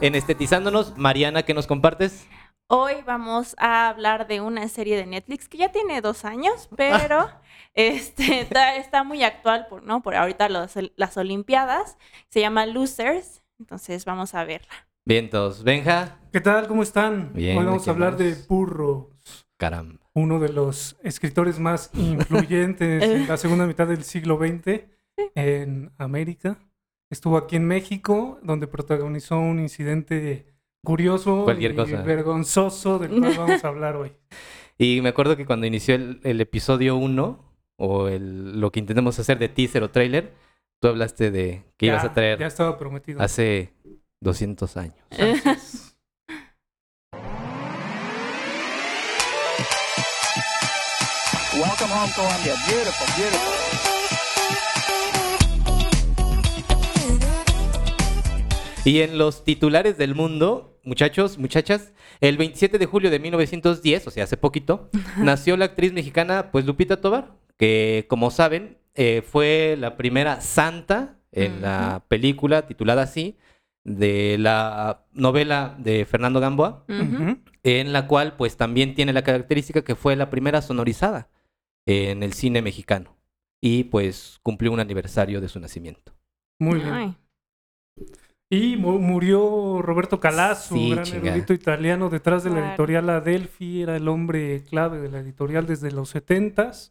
En Estetizándonos, Mariana, ¿qué nos compartes? Hoy vamos a hablar de una serie de Netflix que ya tiene dos años, pero este, está, está muy actual, por, ¿no? Por ahorita los- las Olimpiadas. Se llama Losers, entonces vamos a verla. Vientos, Benja. ¿Qué tal? ¿Cómo están? Bien, Hoy vamos ¿de a hablar de más? Burroughs, Caramba. uno de los escritores más influyentes en la segunda mitad del siglo XX en América. Estuvo aquí en México, donde protagonizó un incidente curioso Cualquier y cosa. vergonzoso del cual vamos a hablar hoy. Y me acuerdo que cuando inició el, el episodio 1, o el, lo que intentamos hacer de teaser o trailer, tú hablaste de que ibas a traer Ya estaba prometido. hace 200 años. Welcome home, Columbia. Beautiful, beautiful. Y en los titulares del mundo, muchachos, muchachas, el 27 de julio de 1910, o sea, hace poquito, nació la actriz mexicana, pues Lupita Tobar, que como saben, eh, fue la primera santa en la película titulada así, de la novela de Fernando Gamboa, en la cual pues también tiene la característica que fue la primera sonorizada en el cine mexicano. Y pues cumplió un aniversario de su nacimiento. Muy bien. Ay, Y mu- murió Roberto Calazo, Sí, gran chinga. erudito italiano detrás de la editorial Adelphi, era el hombre clave de la editorial desde los setentas.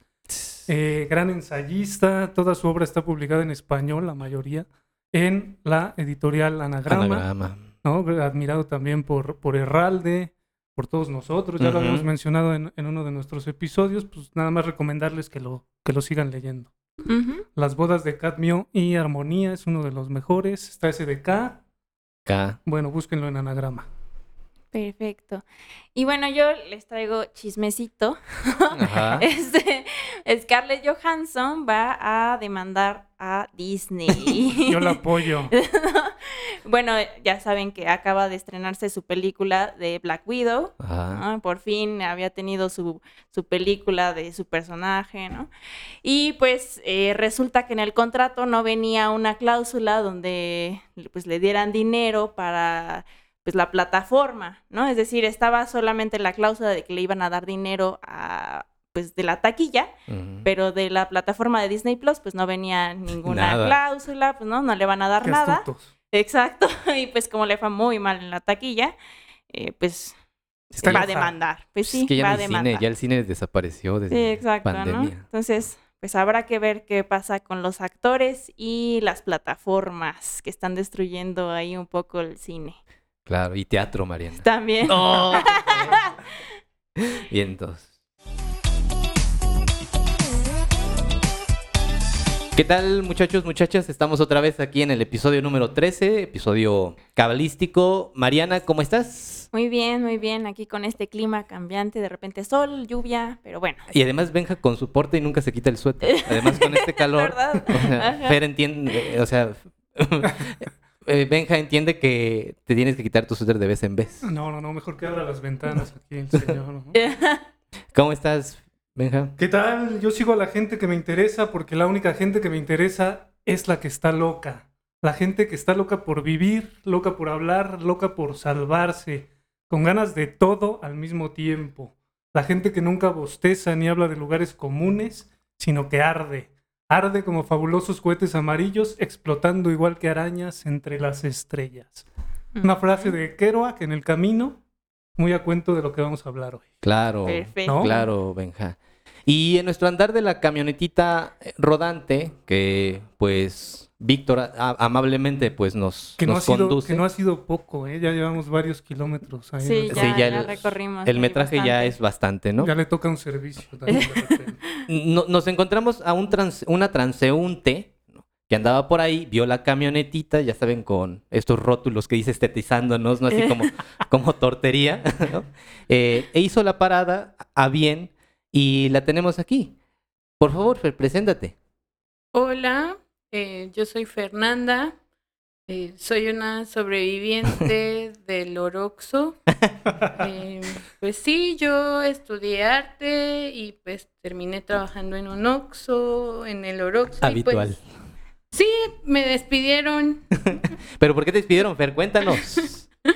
Eh, gran ensayista, toda su obra está publicada en español, la mayoría, en la editorial Anagrama, Anagrama. ¿no? admirado también por, por Herralde, por todos nosotros, ya lo habíamos mencionado en, en uno de nuestros episodios, pues nada más recomendarles que lo, que lo sigan leyendo. Las bodas de Cadmio y Armonía es uno de los mejores, está ese de K, Acá. bueno, búsquenlo en Anagrama. Perfecto. Y bueno, yo les traigo chismecito. Ajá. Este, Scarlett Johansson va a demandar a Disney. Yo la apoyo. bueno, ya saben que acaba de estrenarse su película de Black Widow. Ajá. ¿no? Por fin había tenido su, su película de su personaje, ¿no? Y pues eh, resulta que en el contrato no venía una cláusula donde pues le dieran dinero para pues la plataforma, ¿no? Es decir, estaba solamente la cláusula de que le iban a dar dinero a pues de la taquilla, pero de la plataforma de Disney Plus pues no venía ninguna Nada. cláusula, pues no, no le van a dar Qué nada. astutos. Exacto, y pues como le fue muy mal en la taquilla, eh, pues Está va a demandar. Pues Es sí, que ya va a demandar. cine, ya el cine desapareció desde Sí, exacto. Entonces, pues habrá que ver qué pasa con los actores y las plataformas que están destruyendo ahí un poco el cine. Claro, y teatro, Mariana. También. ¡No! y entonces. ¿Qué tal, muchachos, muchachas? Estamos otra vez aquí en el episodio número 13, episodio cabalístico. Mariana, ¿cómo estás? Muy bien, muy bien. Aquí con este clima cambiante, de repente sol, lluvia, pero bueno. Y además Benja con su porte y nunca se quita el suéter. Además con este calor. ¿Verdad? O sea. Fer entiende, eh, o sea, eh, Benja entiende que te tienes que quitar tu suéter de vez en vez. No, no, no, mejor que abra las ventanas aquí el señor. ¿Cómo estás, Benja? ¿Qué tal? Yo sigo a la gente que me interesa porque la única gente que me interesa es la que está loca. La gente que está loca por vivir, loca por hablar, loca por salvarse, con ganas de todo al mismo tiempo. La gente que nunca bosteza ni habla de lugares comunes, sino que arde. Arde como fabulosos cohetes amarillos explotando igual que arañas entre las estrellas. Una frase de Kerouac en el camino, muy a cuento de lo que vamos a hablar hoy. Claro. Perfecto. ¿No? Claro, Benja. Y en nuestro andar de la camionetita eh, rodante, que pues Víctor amablemente pues nos, Que no, ha nos sido, conduce. que no ha sido poco, ¿eh? Ya llevamos varios kilómetros ahí. Sí, ya, Sí, ya ya el- recorrimos. El metraje ya es bastante, ¿no? Ya le toca un servicio también. No- nos encontramos a un trans- una transeúnte ¿no? que andaba por ahí, vio la camionetita, ya saben, con estos rótulos que dice estetizándonos, ¿no? Así como, como tortería, ¿no? Eh, e hizo la parada a bien y la tenemos aquí. Por favor, Fer, preséntate. Hola, eh, yo soy Fernanda, eh, soy una sobreviviente del Oroxo. Eh, pues sí, yo estudié arte y pues terminé trabajando en un Oxo, en el Oroxo. y, Habitual. pues, Sí, me despidieron. ¿Pero por qué te despidieron, Fer? Cuéntanos.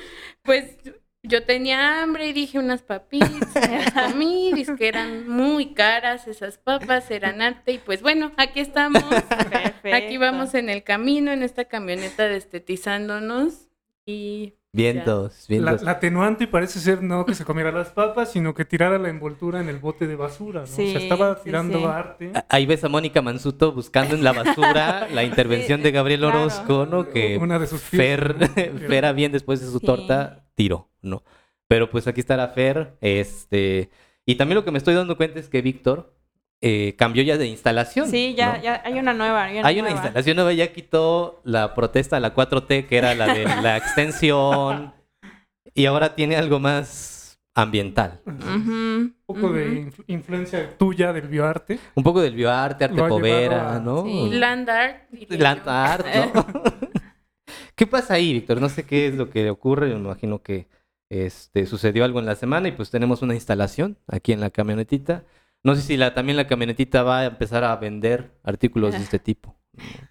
Pues yo tenía hambre y dije unas papitas. A mí, dice que eran muy caras esas papas, eran arte. Y pues bueno, aquí estamos. Perfecto. Aquí vamos en el camino, en esta camioneta destetizándonos. Y Vientos, La, vientos. la atenuante parece ser no que se comiera las papas, sino que tirara la envoltura en el bote de basura, ¿no? o Sí, sea, estaba tirando sí. arte. Ahí ves a Mónica Mansuto buscando en la basura la intervención de Gabriel claro. Orozco, ¿no? Que Una de sus Fer. Fer bien después de su Sí. torta, tiró, ¿no? Pero pues aquí está la Fer, este... Y también lo que me estoy dando cuenta es que Víctor eh, cambió ya de instalación. Sí, ya, ¿no? ya hay una nueva. Hay una, Hay una nueva. instalación nueva, ya quitó la protesta a la 4T, que era la de la extensión, y ahora tiene algo más ambiental. Un poco de influencia tuya del bioarte. Un poco del bioarte, arte povera, a- ¿no? Sí. land art. Land art, ¿no? ¿Qué pasa ahí, Víctor? No sé qué es lo que ocurre. Yo me imagino que este, sucedió algo en la semana y pues tenemos una instalación aquí en la camionetita. No sé si la, también la camionetita va a empezar a vender artículos de este tipo.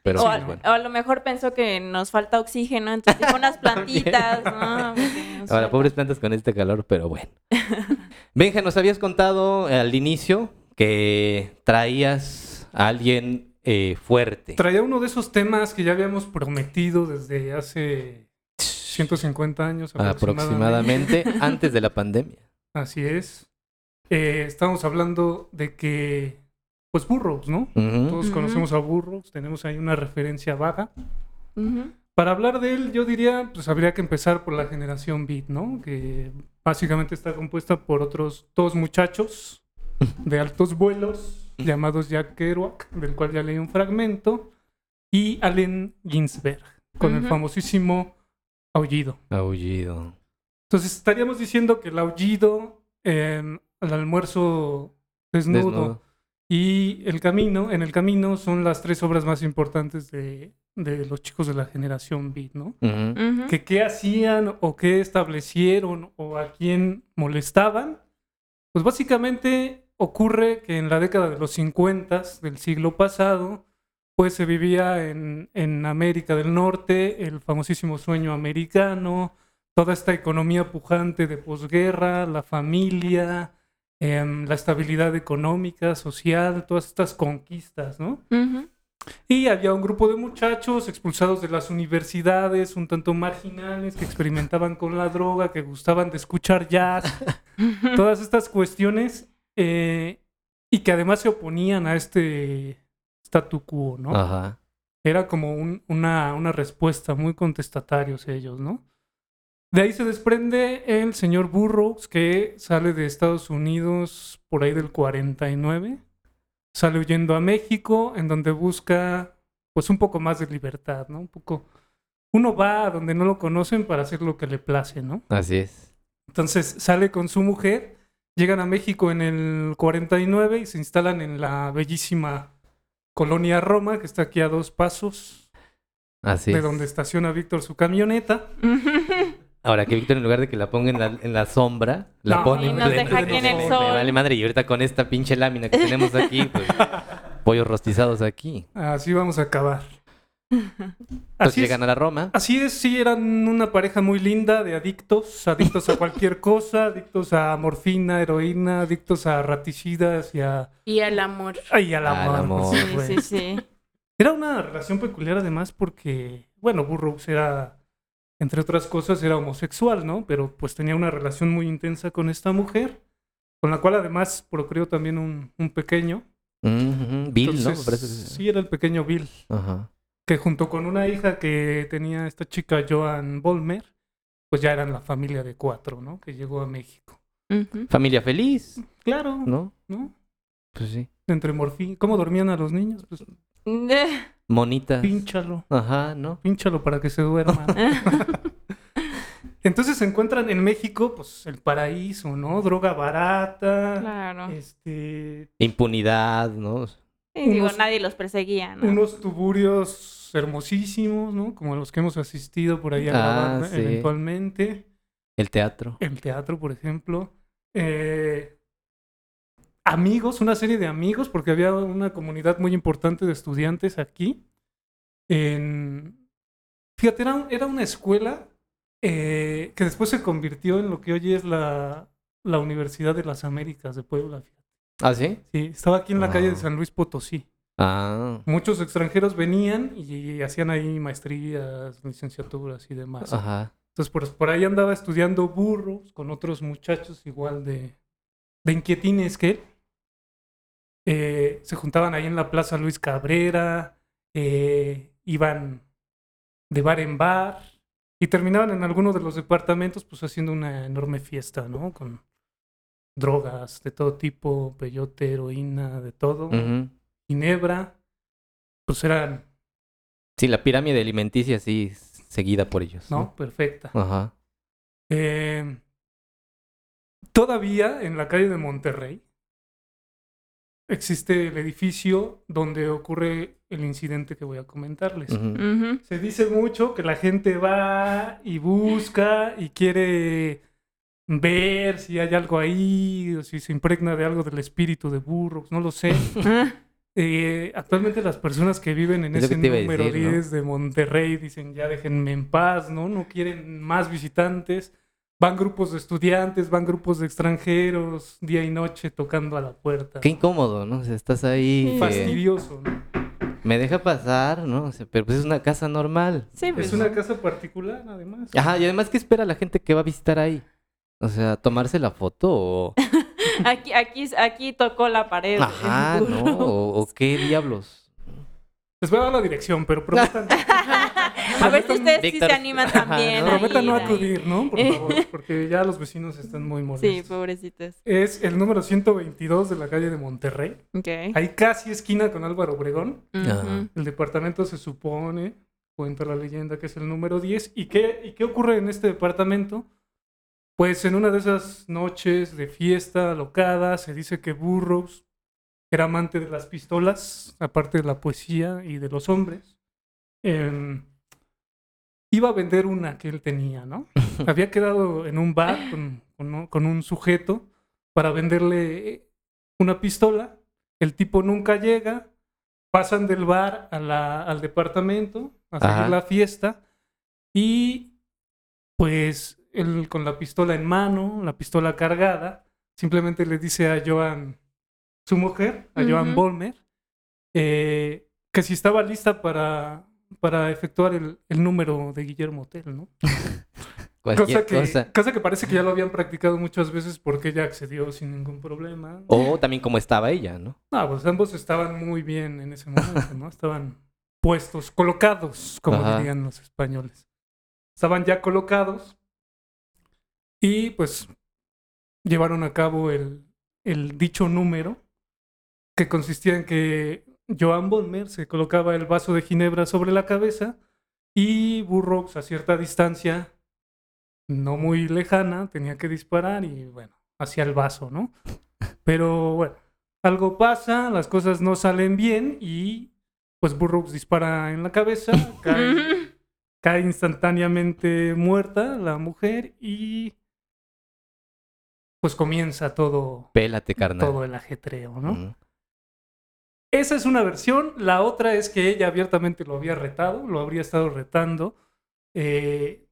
Pero o, pues, a, bueno. o a lo mejor pensó que nos falta oxígeno, entonces unas plantitas, ¿no? Ahora, pobres plantas con este calor, pero bueno. Benja, nos habías contado al inicio que traías a alguien eh, fuerte. Traía uno de esos temas que ya habíamos prometido desde hace 150 años aproximadamente. aproximadamente antes de la pandemia. Así es. Eh, estamos hablando de que, pues Burroughs, ¿no? Todos conocemos a Burroughs, tenemos ahí una referencia vaga. Ujú. Para hablar de él, yo diría, pues habría que empezar por la generación Beat, ¿no? Que básicamente está compuesta por otros dos muchachos de altos vuelos llamados Jack Kerouac, del cual ya leí un fragmento, y Allen Ginsberg, con el famosísimo Aullido. Aullido. Entonces estaríamos diciendo que el Aullido, eh, el almuerzo desnudo, Desnudo. y El Camino, en El Camino son las tres obras más importantes de, de los chicos de la generación Beat, ¿no? Que qué hacían o qué establecieron o a quién molestaban, pues básicamente ocurre que en la década de los 50 del siglo pasado, pues se vivía en, en América del Norte el famosísimo sueño americano, toda esta economía pujante de posguerra, la familia, em, la estabilidad económica, social, todas estas conquistas, ¿no? Y había un grupo de muchachos expulsados de las universidades, un tanto marginales, que experimentaban con la droga, que gustaban de escuchar jazz, todas estas cuestiones, eh, y que además se oponían a este statu quo, ¿no? Ajá. Era como un- una, una respuesta muy contestatarios ellos, ¿no? De ahí se desprende el señor Burroughs, que sale de Estados Unidos por ahí del 49. Sale huyendo a México, en donde busca pues un poco más de libertad, ¿no? Un poco... Uno va a donde no lo conocen para hacer lo que le place, ¿no? Así es. Entonces sale con su mujer, llegan a México en el 49 y se instalan en la bellísima colonia Roma, que está aquí a dos pasos Así de es. donde estaciona Víctor su camioneta. Ahora que Víctor, en lugar de que la ponga en la, en la sombra, la No, pone y nos deja aquí en el sol. sol. Me vale madre. Y ahorita con esta pinche lámina que tenemos aquí, pues, pollos rostizados aquí. Así vamos a acabar. Entonces Así es, llegan a la Roma. así es, sí, eran una pareja muy linda de adictos, adictos a cualquier cosa, adictos a morfina, heroína, adictos a raticidas y a... Y al amor. Ay, al Al amor. Sí, sí, sí. Era una relación peculiar además porque, bueno, Burroughs era, entre otras cosas, era homosexual, ¿no? Pero pues tenía una relación muy intensa con esta mujer, con la cual además procreó también un, un pequeño. Bill, ¿no? Parece. Sí, era el pequeño Bill, Ajá. Que junto con una hija que tenía esta chica Joan Bolmer, pues ya eran la familia de cuatro, ¿no? Que llegó a México. Familia feliz, Claro, ¿no? ¿no? Pues sí. Entre morfín. ¿Cómo dormían a los niños? Pues Monitas. pínchalo. Ajá, ¿no? Pínchalo para que se duerma. Entonces se encuentran en México, pues el paraíso, ¿no? Droga barata, Claro. este, Impunidad, ¿no? Sí, digo, nadie los perseguía, ¿no? unos tuburios hermosísimos, ¿no? Como los que hemos asistido por ahí a Ah, grabar sí. eventualmente. El teatro. El teatro, por ejemplo. Eh, amigos, una serie de amigos, porque había una comunidad muy importante de estudiantes aquí. en... Fíjate, era, era una escuela eh, que después se convirtió en lo que hoy es la, la Universidad de las Américas de Puebla. fíjate. ¿Ah, sí? Sí, estaba aquí en la calle de Ah. San Luis Potosí. Ah, Muchos extranjeros venían y hacían ahí maestrías, licenciaturas y demás. ajá. Entonces, por, por ahí andaba estudiando burros con otros muchachos igual de, de inquietines que él. Eh, se juntaban ahí en la Plaza Luis Cabrera, eh, iban de bar en bar y terminaban en alguno de los departamentos pues haciendo una enorme fiesta, ¿no? Con drogas de todo tipo, peyote, heroína, de todo, ginebra. Pues eran, Sí, la pirámide alimenticia sí seguida por ellos. ¿no? Perfecta. Ajá. Eh, todavía en la calle de Monterrey existe el edificio donde ocurre el incidente que voy a comentarles. Se dice mucho que la gente va y busca y quiere ver si hay algo ahí, o si se impregna de algo del espíritu de Burroughs, no lo sé. Eh, actualmente las personas que viven en Es ese número decir, ¿no? 10 de Monterrey dicen ya déjenme en paz, ¿no? No quieren más visitantes. Van grupos de estudiantes, van grupos de extranjeros, día y noche tocando a la puerta. Qué incómodo, ¿no? O sea, estás ahí. Fastidioso, ¿no? Me deja pasar, ¿no? O sea, pero pues es una casa normal. Sí, pues. Es una casa particular, además. Ajá, y además, ¿qué espera la gente que va a visitar ahí? O sea, tomarse la foto o... Aquí, aquí, aquí tocó la pared. Ajá, ¿no? O, o qué diablos. Les voy a dar la dirección, pero prometan, A ver si ustedes sí se animan Ajá, también. ¿no? prometan no acudir, ¿no? Por favor, porque ya los vecinos están muy molestos. Sí, pobrecitos. Es el número 122 de la calle de Monterrey. Ok. Ahí casi esquina con Álvaro Obregón. Ajá. Ujú. El departamento se supone, cuenta la leyenda, que es el número 10. ¿Y qué, ¿Y qué ocurre en este departamento? Pues en una de esas noches de fiesta alocada, se dice que Burroughs era amante de las pistolas, aparte de la poesía y de los hombres. Em, iba a vender una que él tenía, ¿no? Había quedado en un bar con, con- con un sujeto para venderle una pistola. El tipo nunca llega, pasan del bar a la- al departamento a Ajá. la fiesta y pues él con la pistola en mano, la pistola cargada, simplemente le dice a Joan, su mujer, a Joan Ujú. Bolmer, eh, que si estaba lista para, para efectuar el, el número de Guillermo Tell, ¿no? Cualquier Cosa que, cosa. cosa que parece que ya lo habían practicado muchas veces porque ella accedió sin ningún problema. O también como estaba ella, ¿no? No, pues ambos estaban muy bien en ese momento, ¿no? Estaban puestos, colocados, como Ajá. dirían los españoles. Estaban ya colocados y pues llevaron a cabo el, el dicho número que consistía en que Joan Bolmer se colocaba el vaso de ginebra sobre la cabeza y Burroughs a cierta distancia, no muy lejana, tenía que disparar y bueno, hacia el vaso, ¿no? Pero bueno, algo pasa, las cosas no salen bien y pues Burroughs dispara en la cabeza, cae, cae instantáneamente muerta la mujer y pues comienza todo, Pélate, carnal. todo el ajetreo, ¿no? Esa es una versión. La otra es que ella abiertamente lo había retado, lo habría estado retando, eh,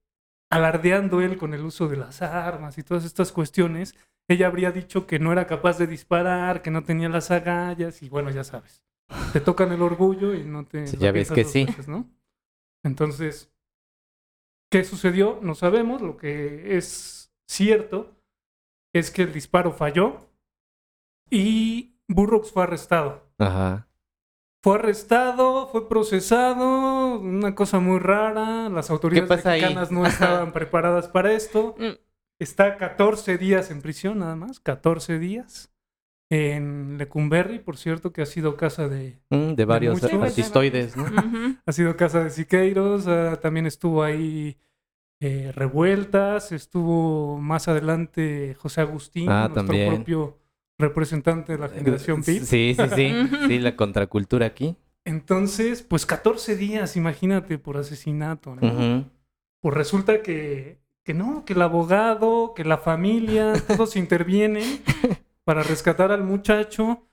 alardeando él con el uso de las armas y todas estas cuestiones. Ella habría dicho que no era capaz de disparar, que no tenía las agallas y bueno, ya sabes. Te tocan el orgullo y no te... Sí, ya ves que sí. veces, ¿no? Entonces, ¿qué sucedió? No sabemos. Lo que es cierto es que el disparo falló y Burroughs fue arrestado. Ajá. Fue arrestado, fue procesado, una cosa muy rara. Las autoridades ahí? mexicanas no estaban preparadas para esto. Mm. Está 14 días en prisión, nada más, 14 días. En Lecumberri, por cierto, que ha sido casa de, Mm, de varios muchos. artistoides, ¿no? Ha sido casa de Siqueiros, ah, también estuvo ahí eh, Revueltas, estuvo más adelante José Agustín, Ah, nuestro también. propio representante de la generación Sí, PIB. sí, sí. Ujú. Sí, la contracultura aquí. Entonces, pues 14 días, imagínate, por asesinato. ¿no? Pues resulta que, que no, que el abogado, que la familia, todos intervienen para rescatar al muchacho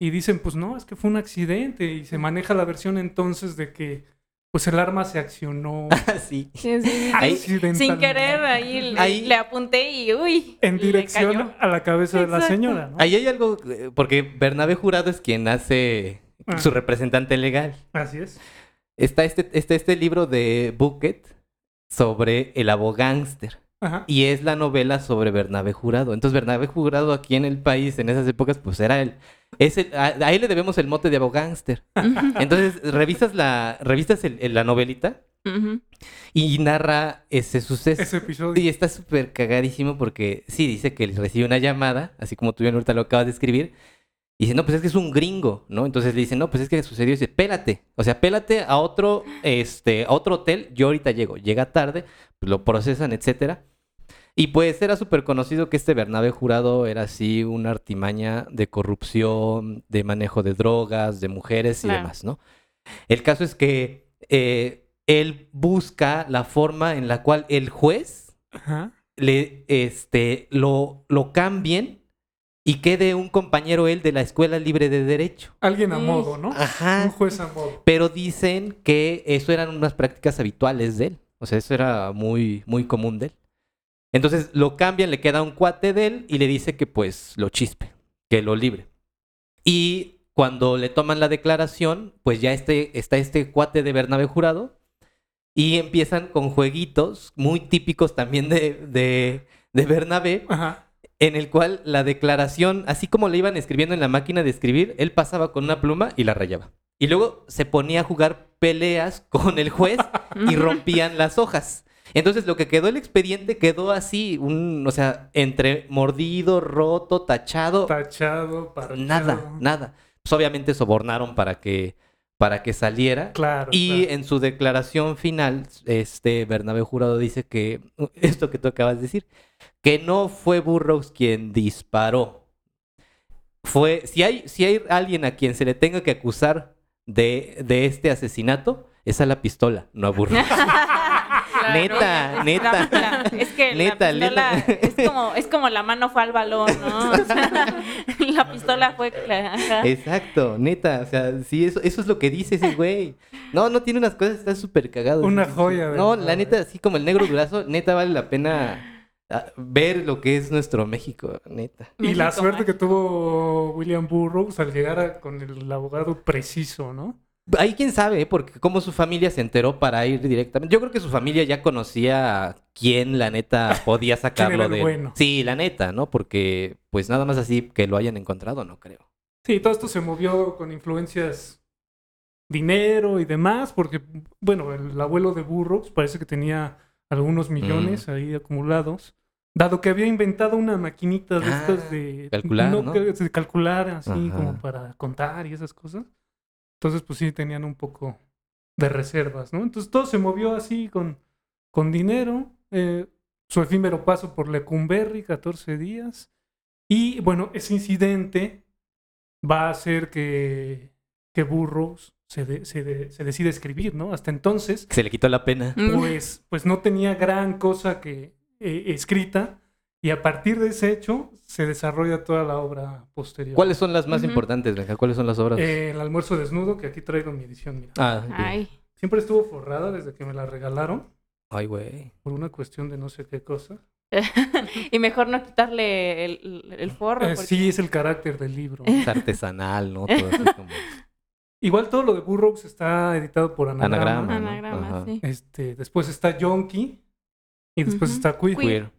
y dicen, pues no, es que fue un accidente y se maneja la versión entonces de que pues el arma se accionó sí. Sí. Ahí- Sin querer, ahí, le- Ahí- le apunté y uy. en le dirección cayó. a la cabeza de la señora, ¿no? Ahí hay algo, eh, porque Bernabé Jurado es quien hace Ah. su representante legal. Así es. Está este, está este libro de Bucket sobre el abogánster. Ajá. Y es la novela sobre Bernabé Jurado. Entonces, Bernabé Jurado aquí en el país, en esas épocas, pues era el... Es el a, a él le debemos el mote de abogánster. Entonces, revisas la, revisas el- el- la novelita y narra ese suceso. Ese episodio. Y está súper cagadísimo porque sí, dice que recibe una llamada, así como tú bien ahorita lo acabas de escribir. Y dice, no, pues es que es un gringo, ¿no? Entonces le dice, no, pues es que sucedió. Y dice, pélate. O sea, pélate a otro, este, a otro hotel. Yo ahorita llego. Llega tarde, pues lo procesan, etcétera. Y pues era súper conocido que este Bernabé Jurado era así una artimaña de corrupción, de manejo de drogas, de mujeres y Claro. demás, ¿no? El caso es que eh, él busca la forma en la cual el juez Ajá. le, este, lo, lo cambien y quede un compañero él de la Escuela Libre de Derecho. Alguien a modo, ¿no? Un Ajá. juez a modo. Pero dicen que eso eran unas prácticas habituales de él. O sea, eso era muy, muy común de él. Entonces lo cambian, le queda un cuate de él y le dice que pues lo chispe, que lo libre. Y cuando le toman la declaración, pues ya este, está este cuate de Bernabé Jurado y empiezan con jueguitos muy típicos también de, de, de Bernabé, Ajá. en el cual la declaración, así como le iban escribiendo en la máquina de escribir, él pasaba con una pluma y la rayaba. Y luego se ponía a jugar peleas con el juez y rompían las hojas. Entonces lo que quedó el expediente quedó así, un, o sea, entre mordido, roto, tachado, Tachado, parchado. nada, nada. Pues obviamente sobornaron para que, para que saliera. Claro. Y claro. en su declaración final, este Bernabé Jurado dice que esto que tú acabas de decir, que no fue Burroughs quien disparó. Fue, si hay, si hay alguien a quien se le tenga que acusar de, de este asesinato, es a la pistola, no a Burroughs. Claro. Neta, La- neta. la- es que Neta, la pistola neta. es como es como la mano fue al balón, ¿no? O sea, la pistola fue ajá. Exacto, neta, o sea, sí, eso, eso es lo que dice ese güey. No, no tiene unas cosas, está súper cagado. Una joya de No, verdad, la neta, eh. así como el negro durazo, neta vale la pena ah, ver lo que es nuestro México, neta. Y la México suerte que tuvo William Burroughs al llegar a- con el abogado preciso, ¿no? Ahí quién sabe, ¿eh? porque como su familia se enteró para ir directamente. Yo creo que su familia ya conocía quién, la neta, podía sacarlo de. bueno? Sí, la neta, ¿no? Porque, pues nada más así que lo hayan encontrado, no creo. Sí, todo esto se movió con influencias dinero y demás, porque, bueno, el abuelo de Burroughs parece que tenía algunos millones ahí acumulados, dado que había inventado una maquinita de Ah, estas de calcular, ¿no? de calcular así Ajá. como para contar y esas cosas. Entonces, pues sí, tenían un poco de reservas, ¿no? Entonces todo se movió así con, con dinero, eh, su efímero paso por Lecumberri, 14 días. Y bueno, ese incidente va a hacer que, que Burroughs se, de- se, de- se decida escribir, ¿no? Hasta entonces, Se le quitó la pena. Mm. pues, pues no tenía gran cosa que eh, escrita. Y a partir de ese hecho se desarrolla toda la obra posterior. ¿Cuáles son las más importantes, Benja? ¿Cuáles son las obras? Eh, el almuerzo desnudo, que aquí traigo mi edición, mira. Ah. Ay. Siempre estuvo forrada desde que me la regalaron, Ay, güey. por una cuestión de no sé qué cosa. y mejor no quitarle el, el forro. Eh, porque- sí, es el carácter del libro. Es artesanal, ¿no? Todo así como... Igual todo lo de Burroughs está editado por Anagrama. Anagrama. ¿no? Anagrama, Ajá. sí. Este, después está Yonki y después está Queer, Queer.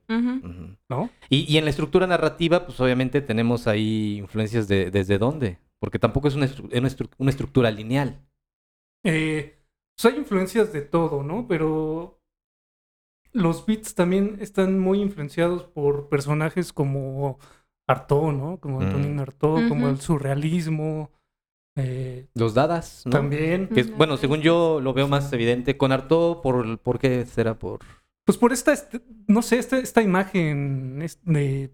¿no? Y, y en la estructura narrativa, pues obviamente tenemos ahí influencias de desde dónde. Porque tampoco es una, estru- una estru- una estructura lineal. Eh, pues hay influencias de todo, ¿no? Pero los beats también están muy influenciados por personajes como Artaud, ¿no? Como Mm. Antonin Artaud, como el surrealismo. eh, Los dadas, ¿no? También. Que es- bueno, según yo lo veo más evidente con Arto, por, ¿por qué será? Por... Pues por esta, este- no sé, esta, esta imagen de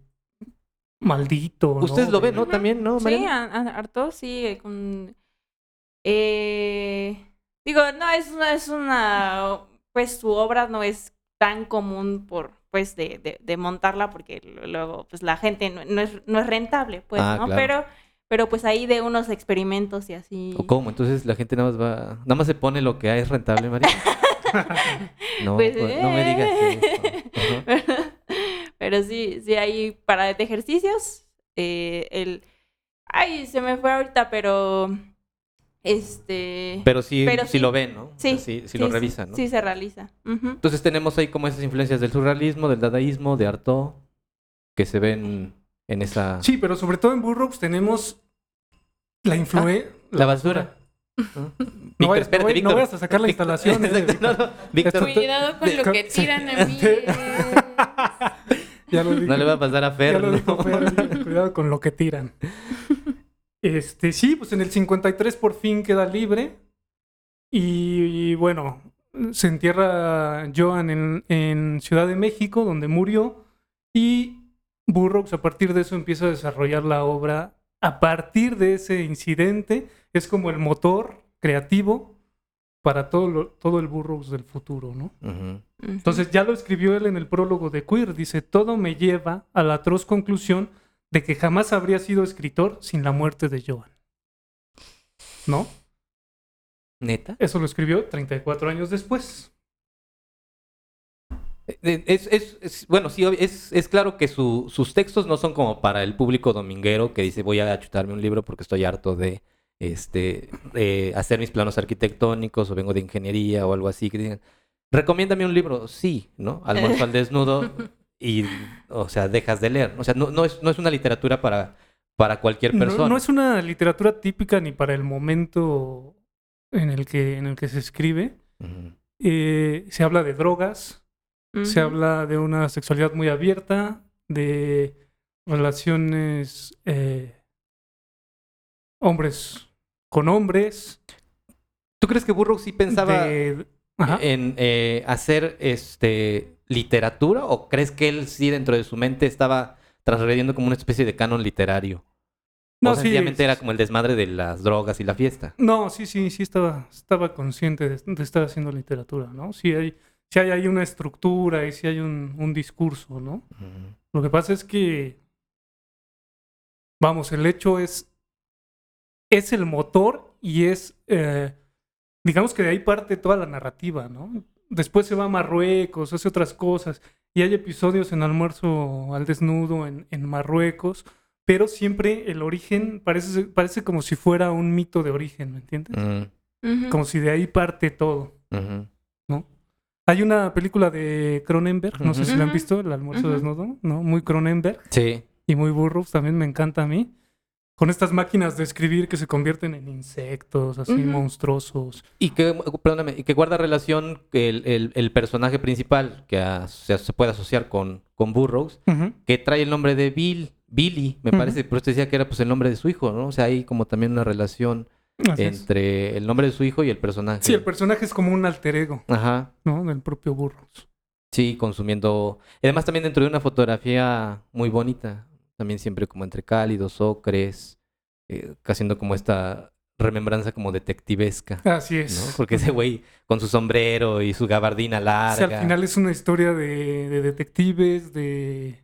maldito. ¿no? Ustedes lo ven, ¿no? También, ¿no? Sí, Mariana? a- a- harto, sí. eh, Con, eh, digo, no, es una, es una, pues su obra no es tan común por, pues, de, de, de montarla porque luego, pues, la gente no, no es, no es rentable, pues, Ah, ¿no? claro. Pero, pero pues ahí de unos experimentos y así. ¿O cómo? Entonces la gente nada más va... Nada más se pone lo que es rentable, María. no, Pues, pues, no me digas eso. Ajá. Pero sí, sí hay para de ejercicios. eh, el. Ay, se me fue ahorita, pero. Este. Pero sí, Pero sí sí. lo ven, ¿no? O sea, sí, sí, lo revisan, ¿no? Sí, se realiza. Entonces tenemos ahí como esas influencias del surrealismo, del dadaísmo, de Artaud, que se ven en esa... Sí, pero sobre todo en Burroughs tenemos la influencia. Ah, La basura. No Víctor, espérate, no no Víctor. vayas a sacar la Víctor, instalación, eh, exacto, no, no, Víctor, Esto- Cuidado con lo que tiran a mí. Ya lo dije. no le va a pasar a Fer, Ya lo Fer, cuidado con lo que tiran. Este, sí, pues en el 53 por fin queda libre. Y, y bueno, se entierra Joan en, en Ciudad de México, donde murió. Y Burroughs a partir de eso empieza a desarrollar la obra. A partir de ese incidente, es como el motor creativo para todo, lo- todo el Burroughs del futuro, ¿no? Entonces ya lo escribió él en el prólogo de Queer. Dice, todo me lleva a la atroz conclusión de que jamás habría sido escritor sin la muerte de Joan. ¿No? ¿Neta? Eso lo escribió 34 años después. Eh, Es, es- es- bueno, sí, es, es claro que su- sus textos no son como para el público dominguero que dice voy a chutarme un libro porque estoy harto de este eh, hacer mis planos arquitectónicos o vengo de ingeniería o algo así. Que digan, recomiéndame un libro. Sí, ¿no? Almuerzo al desnudo y, o sea, dejas de leer. O sea, no, no, es, no es una literatura para, para cualquier No, persona. no es una literatura típica ni para el momento en el que, en el que se escribe. Eh, se habla de drogas, se habla de una sexualidad muy abierta, de relaciones eh, hombres con hombres. ¿Tú crees que Burroughs sí pensaba de- en eh, hacer este literatura o crees que él sí dentro de su mente estaba transgrediendo como una especie de canon literario? No, o sí, sencillamente era como el desmadre de las drogas y la fiesta. No, sí, sí, sí estaba, estaba consciente de, de estar haciendo literatura, ¿no? Sí hay, sí hay ahí una estructura y sí hay un, un discurso, ¿no? Lo que pasa es que, vamos, el hecho es, es el motor y es, eh, digamos que de ahí parte toda la narrativa, ¿no? Después se va a Marruecos, hace otras cosas, y hay episodios en Almuerzo al Desnudo en, en Marruecos, pero siempre el origen parece, parece como si fuera un mito de origen, ¿me entiendes? Como si de ahí parte todo. Hay una película de Cronenberg, no sé si la han visto, El Almuerzo Ujú. Desnudo, ¿no? Muy Cronenberg Sí. y muy Burroughs, también me encanta a mí. Con estas máquinas de escribir que se convierten en insectos, así Ujú. monstruosos. Y que, perdóname, y que guarda relación el, el- el personaje principal que a- se, se puede asociar con, con Burroughs, que trae el nombre de Bill, Billy, me parece, por eso decía que era pues el nombre de su hijo, ¿no? O sea, hay como también una relación Así es. entre el nombre de su hijo y el personaje. Sí, el personaje es como un alter ego, Ajá. ¿no? Del propio Burroughs. Sí, consumiendo. y Además, también dentro de una fotografía muy bonita. También siempre como entre cálidos, ocres, eh, haciendo como esta remembranza como detectivesca. Así ¿no? es. Porque ese güey con su sombrero y su gabardina larga. al final es una historia de, de detectives, de...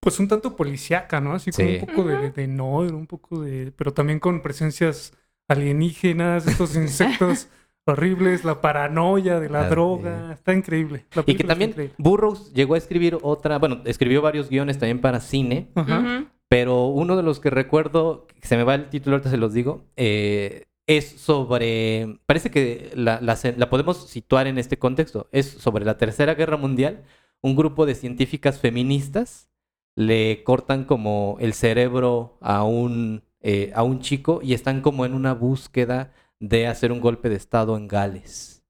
Pues un tanto policíaca, ¿no? Así Sí. un poco de, de noir, un poco de... Pero también con presencias alienígenas, estos insectos horribles, la paranoia de la Ah, droga. Está increíble. La Y que también. Burroughs llegó a escribir otra, bueno, escribió varios guiones también para cine, pero uno de los que recuerdo, que se me va el título, ahorita se los digo, eh, es sobre, parece que la, la podemos situar en este contexto, es sobre la Tercera Guerra Mundial, un grupo de científicas feministas le cortan como el cerebro a un, eh, a un chico y están como en una búsqueda de hacer un golpe de estado en Gales.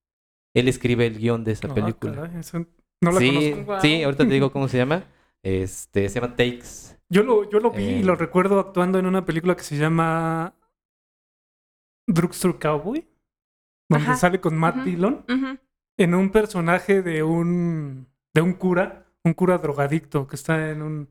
Él escribe el guion de esa Ah, película. caray, eso no la sí, conozco. Sí, ahorita te digo cómo se llama. Este, se llama Takes. Yo lo, yo lo vi Eh. y lo recuerdo actuando en una película que se llama Drugstore Cowboy, donde Ajá. sale con Matt Ujú. Dillon en un personaje de un de un cura, un cura drogadicto que está en un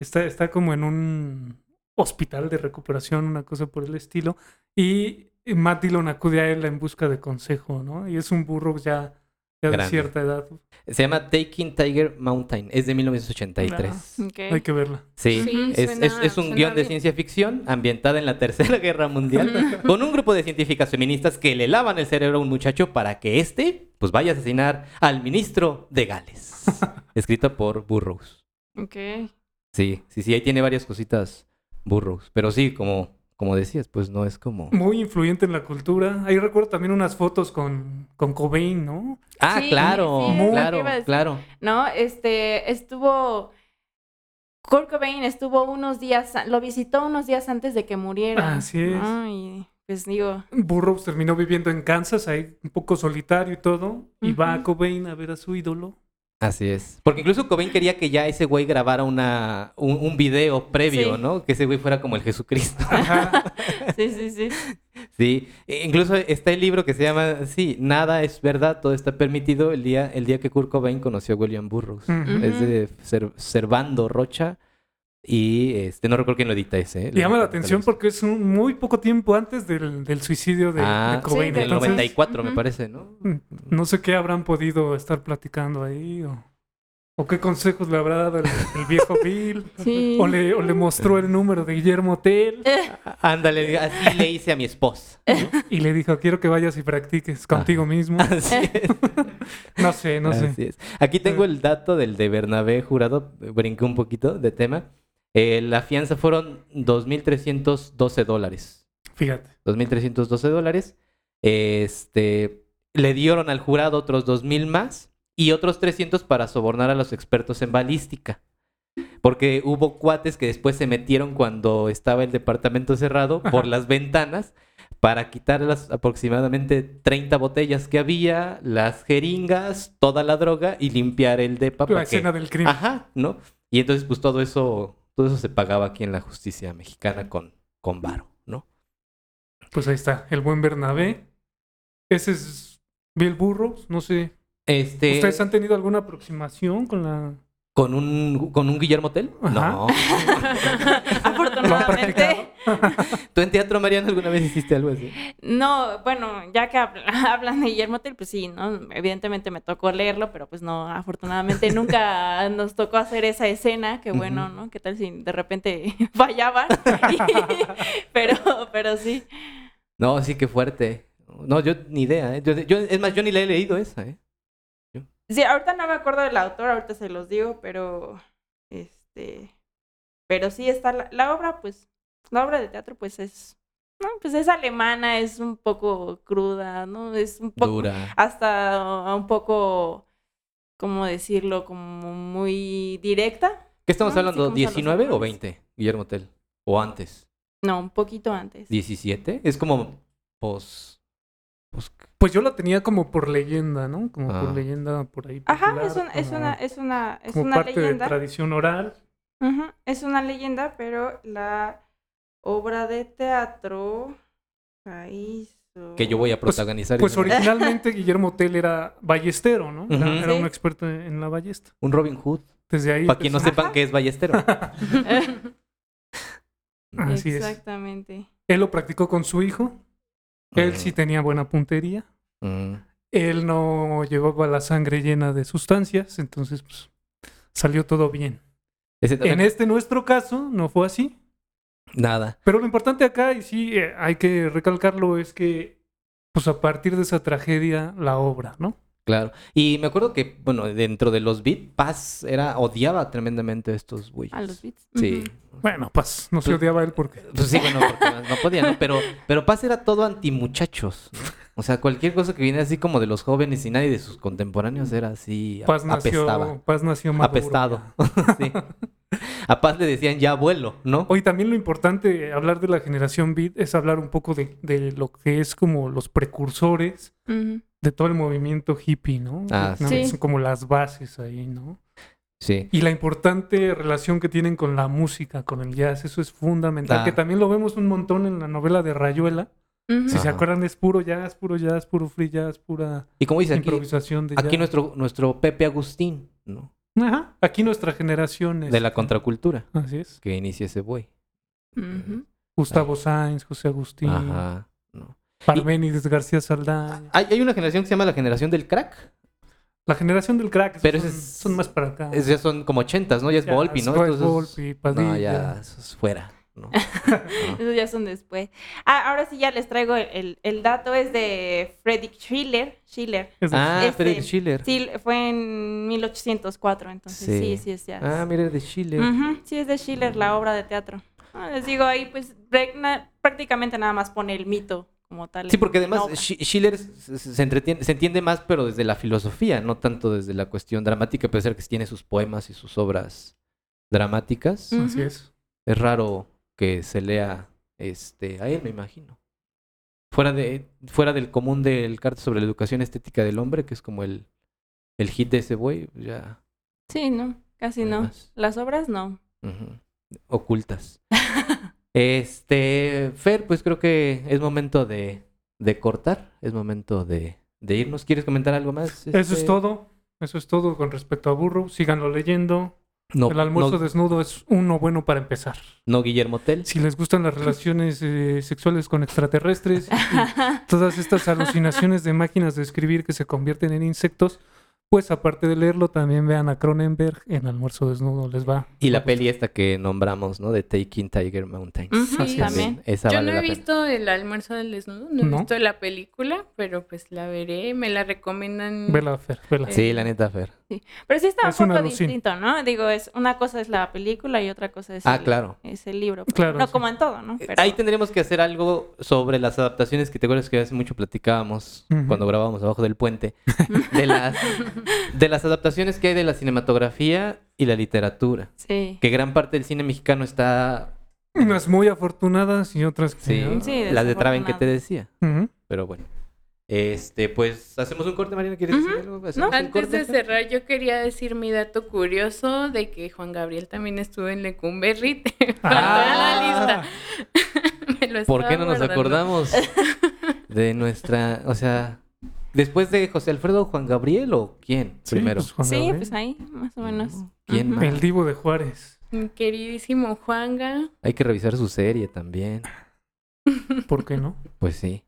está está como en un hospital de recuperación, una cosa por el estilo, y Matt Dillon acude a él en busca de consejo, ¿no? Y es un burro ya ya de cierta edad. Se llama Taking Tiger Mountain. Es de 1983. Ok. Hay que verla. Sí, Sí, es, suena- es- es un guion de ciencia ficción ambientada en la Tercera Guerra Mundial con un grupo de científicas feministas que le lavan el cerebro a un muchacho para que éste pues vaya a asesinar al ministro de Gales. Escrita por Burroughs. Ok. Sí, sí, sí, ahí tiene varias cositas Burroughs. Pero sí, como, como decías, pues no es como... Muy influyente en la cultura. Ahí recuerdo también unas fotos con, con Cobain, ¿no? Ah, Sí, claro, sí, que claro, claro. ¿no? Este, estuvo, Kurt Cobain estuvo unos días, lo visitó unos días antes de que muriera. Así es. ¿no? Y pues digo, Burroughs terminó viviendo en Kansas, ahí un poco solitario y todo. Y va a. Cobain a ver a su ídolo. Así es. Porque incluso Cobain quería que ya ese güey grabara una, un, un video previo, Sí. ¿no? Que ese güey fuera como el Jesucristo. Ajá. sí, sí, sí. Sí, e- incluso está el libro que se llama, sí, Nada es verdad, todo está permitido, el día, el día que Kurt Cobain conoció a William Burroughs. Es de Cer- Servando Rocha y este, no recuerdo quién lo edita ese. ¿eh? Llama la atención porque es un muy poco tiempo antes del, del suicidio de, Ah, de Cobain. sí, del Entonces, 94 me Ujú. parece, ¿no? no sé qué habrán podido estar platicando ahí o, o qué consejos le habrá dado el, el viejo Bill. Sí. O le, o le mostró el número de Guillermo Tell Á- Ándale, así le hice a mi esposa. y le dijo, quiero que vayas y practiques contigo mismo. Así es. No sé, no sé. Es. Aquí tengo el dato del de Bernabé jurado, brinqué un poquito de tema. Eh, la fianza fueron 2.312 dólares. Fíjate. 2.312 dólares. Este, le dieron al jurado otros 2.000 más y otros 300 para sobornar a los expertos en balística. Porque hubo cuates que después se metieron cuando estaba el departamento cerrado por las ventanas para quitar las aproximadamente 30 botellas que había, las jeringas, toda la droga y limpiar el depa. La para que- escena del crimen. Ajá, ¿no? Y entonces pues todo eso, todo eso se pagaba aquí en la justicia mexicana con, con varo, ¿no? Pues ahí está, el buen Bernabé. Ese es Bill Burroughs. No sé. Este, ¿Ustedes han tenido alguna aproximación con la... ¿Con un, ¿Con un Guillermo Tell? Ajá. No. Afortunadamente. ¿Tú en teatro, Mariana, alguna vez hiciste algo así? No, bueno, ya que habl- hablan de Guillermo Tell, pues sí, ¿no? Evidentemente me tocó leerlo, pero pues no, afortunadamente nunca nos tocó hacer esa escena, que bueno. ¿no? ¿Qué tal si de repente fallaban? pero, pero sí. No, sí, qué fuerte. No, yo ni idea, ¿eh? Yo, yo- es más, yo ni la he leído esa, ¿eh? Sí, ahorita no me acuerdo del autor, ahorita se los digo, pero este, pero sí está la, la obra, pues, la obra de teatro, pues es, no, pues es alemana, es un poco cruda, ¿no? Es un poco, Dura. hasta un poco, ¿cómo decirlo? Como muy directa. ¿Qué estamos No, hablando? como son los ¿19 o autores. 20, Guillermo Tell? ¿O antes? No, un poquito antes. ¿17? Es como pos... pos- Pues yo la tenía como por leyenda, ¿no? Como Ah. por leyenda por ahí. Ajá, es una, es como- una, es una, es como una parte de leyenda. tradición oral. Es una leyenda, pero la obra de teatro la hizo. Que yo voy a Pues- protagonizar. Pues una- originalmente Guillermo Tell era ballestero, ¿no? Era, Ujú. era Sí. un experto en la ballesta. Un Robin Hood. Desde ahí. Para quien no sepan qué es ballestero. Así es. Exactamente. Él lo practicó con su hijo. Él sí tenía buena puntería. Él no llevaba la sangre llena de sustancias, entonces pues, salió todo bien. Ese En este nuestro caso no fue así. Nada. Pero lo importante acá, y sí eh, hay que recalcarlo, es que pues a partir de esa tragedia, la obra, ¿no? Claro. Y me acuerdo que, bueno, dentro de los beat, Paz era, odiaba tremendamente a estos güeyes. A los beats. Sí. Bueno, pues no se Pues- odiaba a él porque... Pues sí, bueno, porque no podía, ¿no? Pero, pero Paz era todo anti-muchachos. ¿no? O sea, cualquier cosa que viene así como de los jóvenes y nadie de sus contemporáneos era así, Paz nació, apestaba. Paz nació maduro, Apestado. sí. A Paz le decían ya abuelo, ¿no? Hoy también lo importante eh, hablar de la generación Beat es hablar un poco de, de lo que es como los precursores de todo el movimiento hippie, ¿no? Ah, sí. Son como las bases ahí, ¿no? Sí. Y la importante relación que tienen con la música, con el jazz, eso es fundamental. Ah. Que también lo vemos un montón en la novela de Rayuela. Si se acuerdan, es puro jazz, puro jazz, puro free jazz, pura Y como dice aquí, improvisación de aquí jazz. nuestro, nuestro Pepe Agustín, ¿no? Ajá. Aquí nuestra generación es... De la contracultura Así es. que inicia ese. Ujú. Gustavo Sáenz, José Agustín, Ajá. ¿no? Parménides García Saldaña. Hay, hay una generación que se llama la generación del crack. La generación del crack. Pero son, es- son más para acá. Es- ya son como ochentas, ¿no? Ya es Ya, Volpi, ¿no? es Entonces- Volpi, Padilla. No, ya, eso es fuera. ¿No? Esos ya son después. Ah, ahora sí ya les traigo el, el- el dato, es de Friedrich Schiller. Schiller. Ah, Este, Friedrich Schiller. Sí, fue en 1804, entonces sí, sí, es ya. Ah, mira, de Schiller. Ujú, Sí, es de Schiller, la obra de teatro. Ah, les digo, ahí pues prácticamente nada más pone el mito como tal. Sí, porque además Schiller se, entretiene- se entiende más, pero desde la filosofía, no tanto desde la cuestión dramática, a pesar que tiene sus poemas y sus obras dramáticas. Mm. Así es. Es raro que se lea este, a él, me imagino. Fuera, de, fuera del común del carta sobre la educación estética del hombre, que es como el, el hit de ese güey, ya. Sí, no, casi no. Las obras no. ocultas. Este, Fer, pues creo que es momento de, de cortar, es momento de, de irnos. ¿Quieres comentar algo más? Eso es este? todo. Eso es todo con respecto a Burro. Síganlo leyendo. No, el almuerzo no, desnudo es uno bueno para empezar. no Guillermo Tell. Si les gustan las relaciones eh, sexuales con extraterrestres y todas estas alucinaciones de máquinas de escribir que se convierten en insectos, pues aparte de leerlo, también vean a Cronenberg en Almuerzo Desnudo. Les va. Y la peli esta que nombramos, ¿no? De Taking Tiger Mountain. Ujú, Así es. también. Esa Yo vale no he pena. visto el almuerzo del desnudo, no he ¿No? visto la película, pero pues la veré, me la recomiendan. Vela, Fer, vela. Sí, la neta, Fer. Pero sí está Es un poco distinto, ¿no? Digo, es una cosa es la película y otra cosa es, Ah, el, claro. es el libro. pues. Claro, No sí. como en todo, ¿no? Eh, Pero- Ahí tendríamos que hacer algo sobre las adaptaciones que te acuerdas que hace mucho platicábamos cuando grabábamos abajo del puente. De las, de las adaptaciones que hay de la cinematografía y la literatura. Sí. Que gran parte del cine mexicano está. Unas muy afortunadas y otras que... Sí, Sí, las de Traven que te decía. Pero bueno. Este, pues, hacemos un corte, Marina. ¿Quieres decir algo? ¿Hacemos un Antes corte? de cerrar, yo quería decir mi dato curioso de que Juan Gabriel también estuvo en Lecumberri. En la Ah. lista. Me lo ¿Por qué no nos acordamos de nuestra. O sea, después de José Alfredo, Juan Gabriel o quién Sí, primero? pues, Juan Sí, Gabriel. pues ahí, más o menos. ¿Quién más? El divo de Juárez. Mi queridísimo Juanga. Hay que revisar su serie también. ¿Por qué no? Pues sí.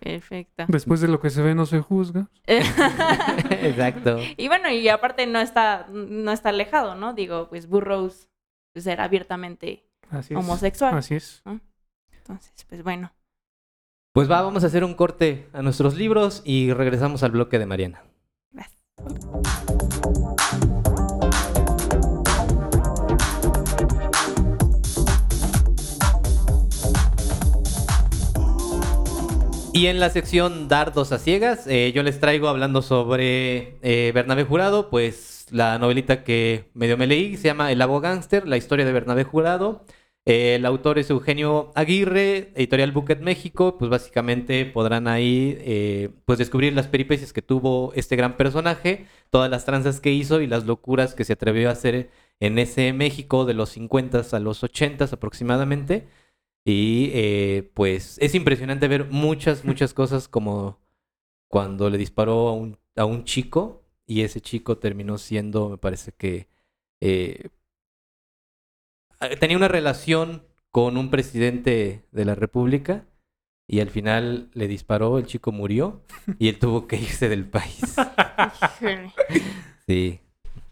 Perfecto. Después de lo que se ve no se juzga. Exacto. y bueno, y aparte no está, no está alejado, ¿no? Digo, pues Burroughs pues, era abiertamente Así es. homosexual. Así es. Entonces, pues bueno. Pues va, vamos a hacer un corte a nuestros libros y regresamos al bloque de Mariana. Gracias. Y en la sección Dardos a Ciegas, eh, yo les traigo hablando sobre eh, Bernabé Jurado, pues la novelita que medio me leí, se llama El Abo Gangster, la historia de Bernabé Jurado. Eh, el autor es Eugenio Aguirre, editorial Bucket México, pues básicamente podrán ahí eh, pues descubrir las peripecias que tuvo este gran personaje, todas las tranzas que hizo y las locuras que se atrevió a hacer en ese México de los 50 a los 80 aproximadamente. Y eh, pues es impresionante ver muchas, muchas cosas como cuando le disparó a un, a un chico y ese chico terminó siendo, me parece que, eh, tenía una relación con un presidente de la República y al final le disparó, el chico murió y él tuvo que irse del país. Sí.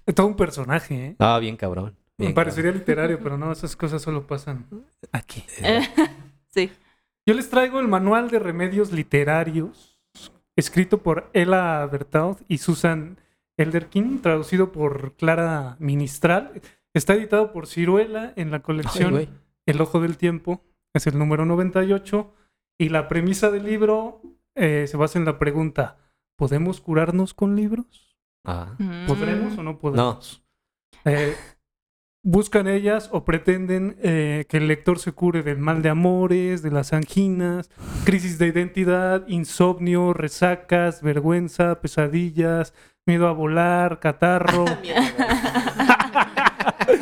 Es todo un personaje, ¿eh? Ah, bien cabrón. Me bien parecería literario, pero no, esas cosas solo pasan aquí. cabrón. sí. Yo les traigo el manual de remedios literarios, escrito por Ella Bertaud y Susan Elderkin, traducido por Clara Ministral. Está editado por Ciruela en la colección. El Ojo del Tiempo, es el número 98. Y la premisa del libro eh, se basa en la pregunta, ¿podemos curarnos con libros? Ah. ¿Podremos Mm. o no podemos? Eh, buscan ellas o pretenden eh, que el lector se cure del mal de amores, de las anginas, crisis de identidad, insomnio, resacas, vergüenza, pesadillas, miedo a volar, catarro,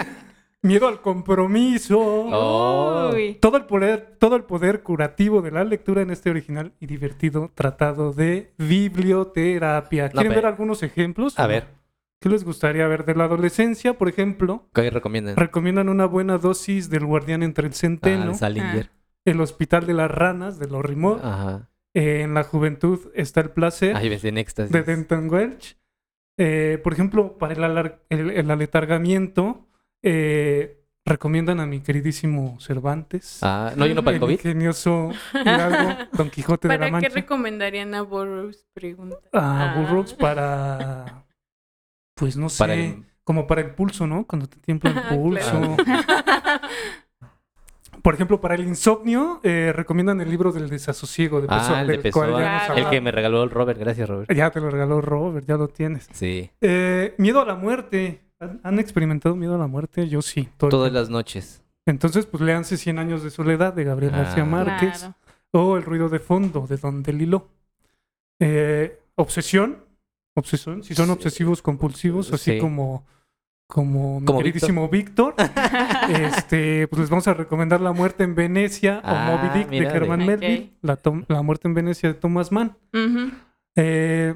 miedo al compromiso. Oh. Todo el poder, todo el poder curativo de la lectura en este original y divertido tratado de biblioterapia. ¿Quieren ver algunos ejemplos? A ver, ¿Qué les gustaría ver de la adolescencia, por ejemplo? ¿qué recomiendan? Recomiendan una buena dosis del guardián entre el Ah, centeno, el Salinger. el hospital de las ranas de Moore. Ajá. Eh, en la juventud está el placer Ay, ves en éxtasis. de Denton Welch. Eh, por ejemplo, para el, alar- el- el aletargamiento, eh, recomiendan a mi queridísimo Cervantes. Ah, ¿no hay uno para el COVID? ingenioso Hidalgo, Don Quijote de la ¿Para qué Mancha. recomendarían a Burroughs? Pregunta. A Ah. Burroughs para, pues no sé, Para el- como para el pulso, ¿no? Cuando te tiembla el Ah, pulso. Por ejemplo, para el insomnio, eh, recomiendan el libro del desasosiego de Pessoa, Ah, el de del cual ya Pessoa. El que me regaló el Robert. Gracias, Robert. Ya te lo regaló Robert, ya lo tienes. Sí. Eh, miedo a la muerte. ¿Han, experimentado miedo a la muerte? Yo sí. Todas las noches. Entonces, pues léanse 100 años de soledad de Gabriel Ah. García Márquez Claro. o El ruido de fondo de Don Delilo. Eh, obsesión. Obsesión. Si son obsesivos compulsivos, así Sí. como, como mi Como queridísimo Víctor, este, pues les vamos a recomendar La muerte en Venecia Ah, o Moby Dick de Herman Melville, la, muerte en Venecia de Thomas Mann. Eh,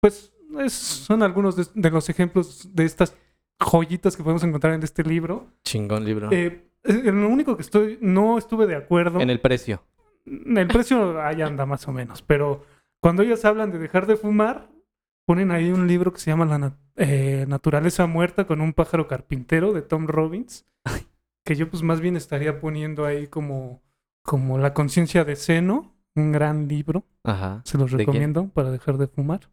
pues es- son algunos de, de los ejemplos de estas joyitas que podemos encontrar en este libro. Chingón libro. Eh, lo único que estoy, no estuve de acuerdo. En el precio. El precio ahí anda más o menos, pero cuando ellos hablan de dejar de fumar, ponen ahí un libro que se llama La eh, Naturaleza Muerta con un pájaro carpintero de Tom Robbins, que yo pues más bien estaría poniendo ahí como, como La conciencia de seno, un gran libro, Ajá. se los recomiendo para dejar de fumar,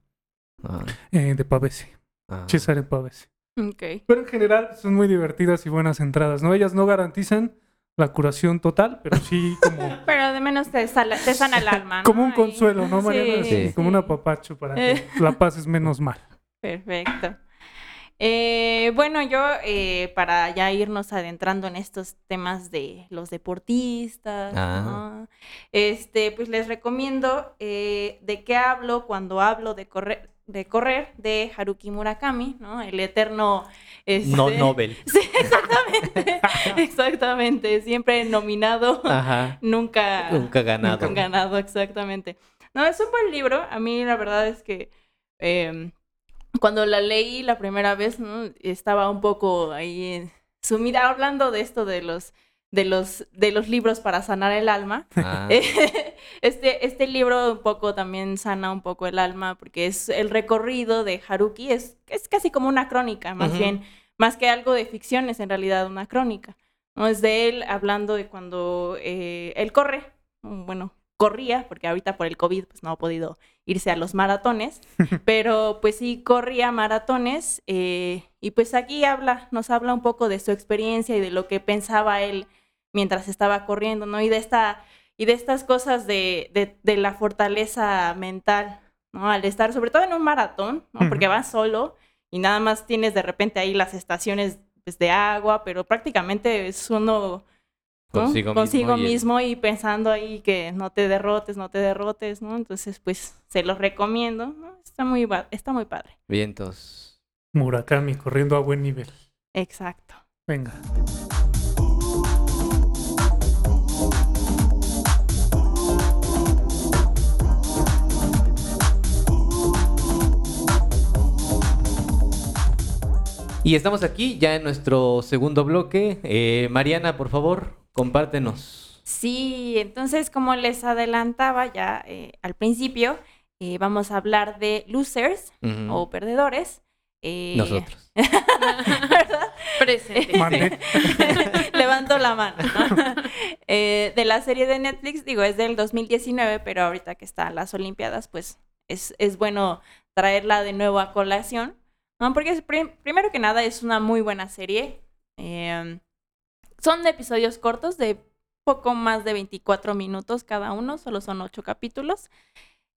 Ah, eh, de Pavese, ah. Cesare Pavese. Ok. Pero en general son muy divertidas y buenas entradas, ¿no? Ellas no garantizan la curación total, pero sí como... Pero de menos te, sala- te sana el alma. ¿no? Como un consuelo, ¿no, Mariana? Sí, Sí. Como un apapacho para que la pases menos mal. Perfecto. Eh, bueno, yo eh, para ya irnos adentrando en estos temas de los deportistas, Ah. ¿no? este, pues les recomiendo eh, de qué hablo cuando hablo de correr, de correr de Haruki Murakami, ¿no? El eterno este- No Nobel. Sí, exactamente, exactamente, siempre nominado, Ajá. nunca, Nunca ganado. Nunca ganado, exactamente. No, es un buen libro. A mí la verdad es que eh, cuando la leí la primera vez, ¿no? estaba un poco ahí sumida hablando de esto de los de los de los libros para sanar el alma. Ah, Este, este libro un poco también sana un poco el alma porque es el recorrido de Haruki, es, es casi como una crónica, más bien, más que algo de ficción, es en realidad una crónica. ¿no? Es de él hablando de cuando eh, él corre, mm, bueno, corría, porque ahorita por el COVID pues no ha podido irse a los maratones, pero pues sí corría maratones eh, y pues aquí habla, nos habla un poco de su experiencia y de lo que pensaba él mientras estaba corriendo, ¿no? Y de esta y de estas cosas de, de, de la fortaleza mental, ¿no? Al estar, sobre todo en un maratón, ¿no? Porque vas solo y nada más tienes de repente ahí las estaciones pues, de agua, pero prácticamente es uno ¿no? Consigo, consigo mismo. y el- mismo y pensando ahí que no te derrotes, no te derrotes, ¿no? Entonces, pues, se los recomiendo, ¿no? Está muy, ba- está muy padre. Vientos. Murakami corriendo a buen nivel. Exacto. Venga. Y estamos aquí ya en nuestro segundo bloque. Eh, Mariana, por favor, compártenos. Sí, entonces, como les adelantaba ya eh, al principio, eh, vamos a hablar de losers o perdedores. eh, Nosotros. ¿Verdad? Presente. Levanto la mano. ¿no? Eh, de la serie de Netflix, digo, es del 2019, pero ahorita que están las Olimpiadas, pues es, es bueno traerla de nuevo a colación, ¿no? Porque es prim- primero que nada es una muy buena serie. Eh, son episodios cortos de poco más de 24 minutos cada uno, solo son ocho capítulos.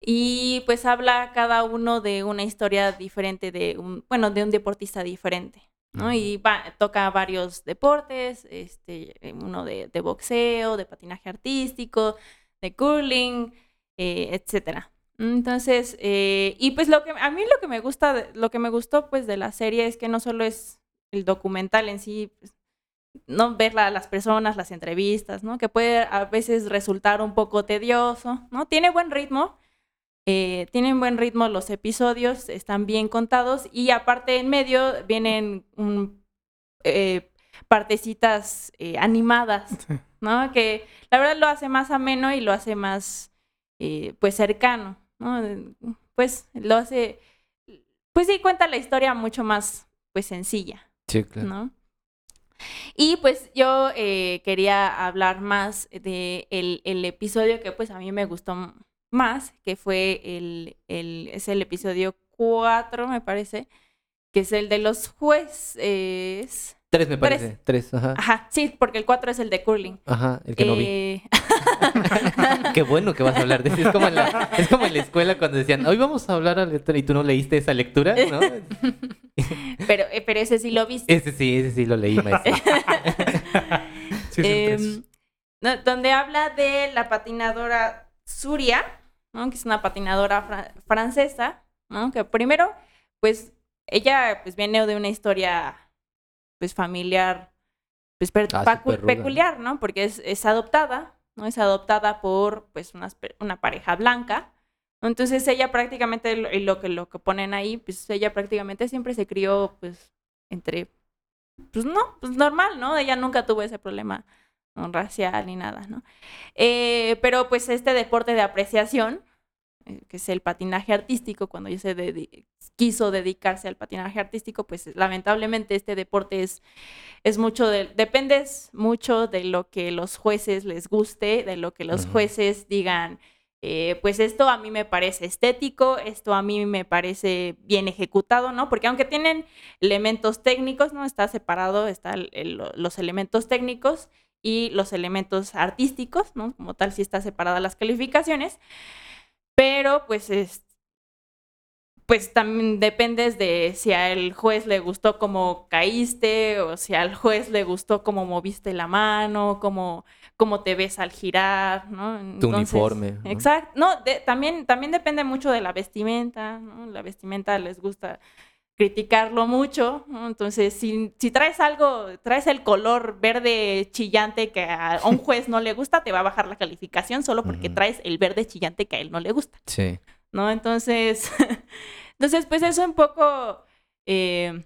Y pues habla cada uno de una historia diferente de un, bueno, de un deportista diferente. ¿no? Y va- toca varios deportes, este, uno de, de boxeo, de patinaje artístico, de curling, eh, etcétera. Entonces, eh, y pues lo que a mí lo que me gusta, lo que me gustó pues de la serie es que no solo es el documental en sí, pues, no ver la- las personas, las entrevistas, ¿no? Que puede a veces resultar un poco tedioso, ¿no? Tiene buen ritmo, eh, tienen buen ritmo los episodios, están bien contados y aparte en medio vienen un, eh, partecitas eh, animadas. ¿no? Que la verdad lo hace más ameno y lo hace más, eh, pues, cercano, ¿no? Pues lo hace, pues sí, cuenta la historia mucho más, pues sencilla, Sí, claro. ¿no? Y pues yo eh, quería hablar más de el, el episodio que pues a mí me gustó más, que fue el, el es el episodio 4, me parece, que es el de los jueces. Tres me parece. Tres, ajá. Ajá, sí, porque el 4 es el de curling. Ajá, el que no vi. Qué bueno que vas a hablar de eso. Es como en la, es como en la escuela cuando decían, hoy vamos a hablar a lectura y tú no leíste esa lectura, ¿no? pero, eh, pero ese sí lo viste. Ese sí, ese sí lo leí, maestro. Sí, Em, no, donde habla de la patinadora Suria, ¿no? que es una patinadora fra- francesa, ¿no? que primero, pues ella pues viene de una historia pues familiar pues Ah, peculiar, ¿no? Porque es, es adoptada, ¿no? Es adoptada por pues unas pe- una pareja blanca. Entonces ella prácticamente lo, lo que lo que ponen ahí, pues ella prácticamente siempre se crió pues entre pues no, pues normal, ¿no? Ella nunca tuvo ese problema racial ni nada, ¿no? Eh, pero pues este deporte de apreciación, que es el patinaje artístico, cuando ella se dedi- quiso dedicarse al patinaje artístico, pues lamentablemente este deporte es, es mucho de, dependes mucho de lo que los jueces les guste, de lo que los jueces digan, eh, pues esto a mí me parece estético, esto a mí me parece bien ejecutado, ¿no? Porque aunque tienen elementos técnicos, ¿no? Está separado, están los elementos técnicos y los elementos artísticos, ¿no? Como tal, sí está separada las calificaciones, pero pues es, pues también dependes de si al juez le gustó cómo caíste o si al juez le gustó cómo moviste la mano, cómo, cómo te ves al girar, ¿no? Tu uniforme, ¿no? Exacto. No, de- también, también depende mucho de la vestimenta, ¿no? La vestimenta les gusta criticarlo mucho, ¿no? Entonces, si, si traes algo, traes el color verde chillante que a un juez no le gusta, te va a bajar la calificación solo porque traes el verde chillante que a él no le gusta. Sí. ¿no? Entonces, entonces pues eso un poco, eh,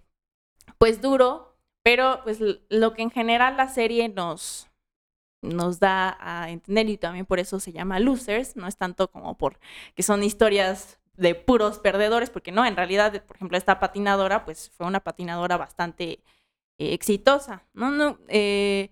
pues duro, pero pues lo que en general la serie nos, nos da a entender y también por eso se llama Losers, no es tanto como por que son historias de puros perdedores, porque no, en realidad, por ejemplo, esta patinadora, pues fue una patinadora bastante eh, exitosa, ¿no? No, eh,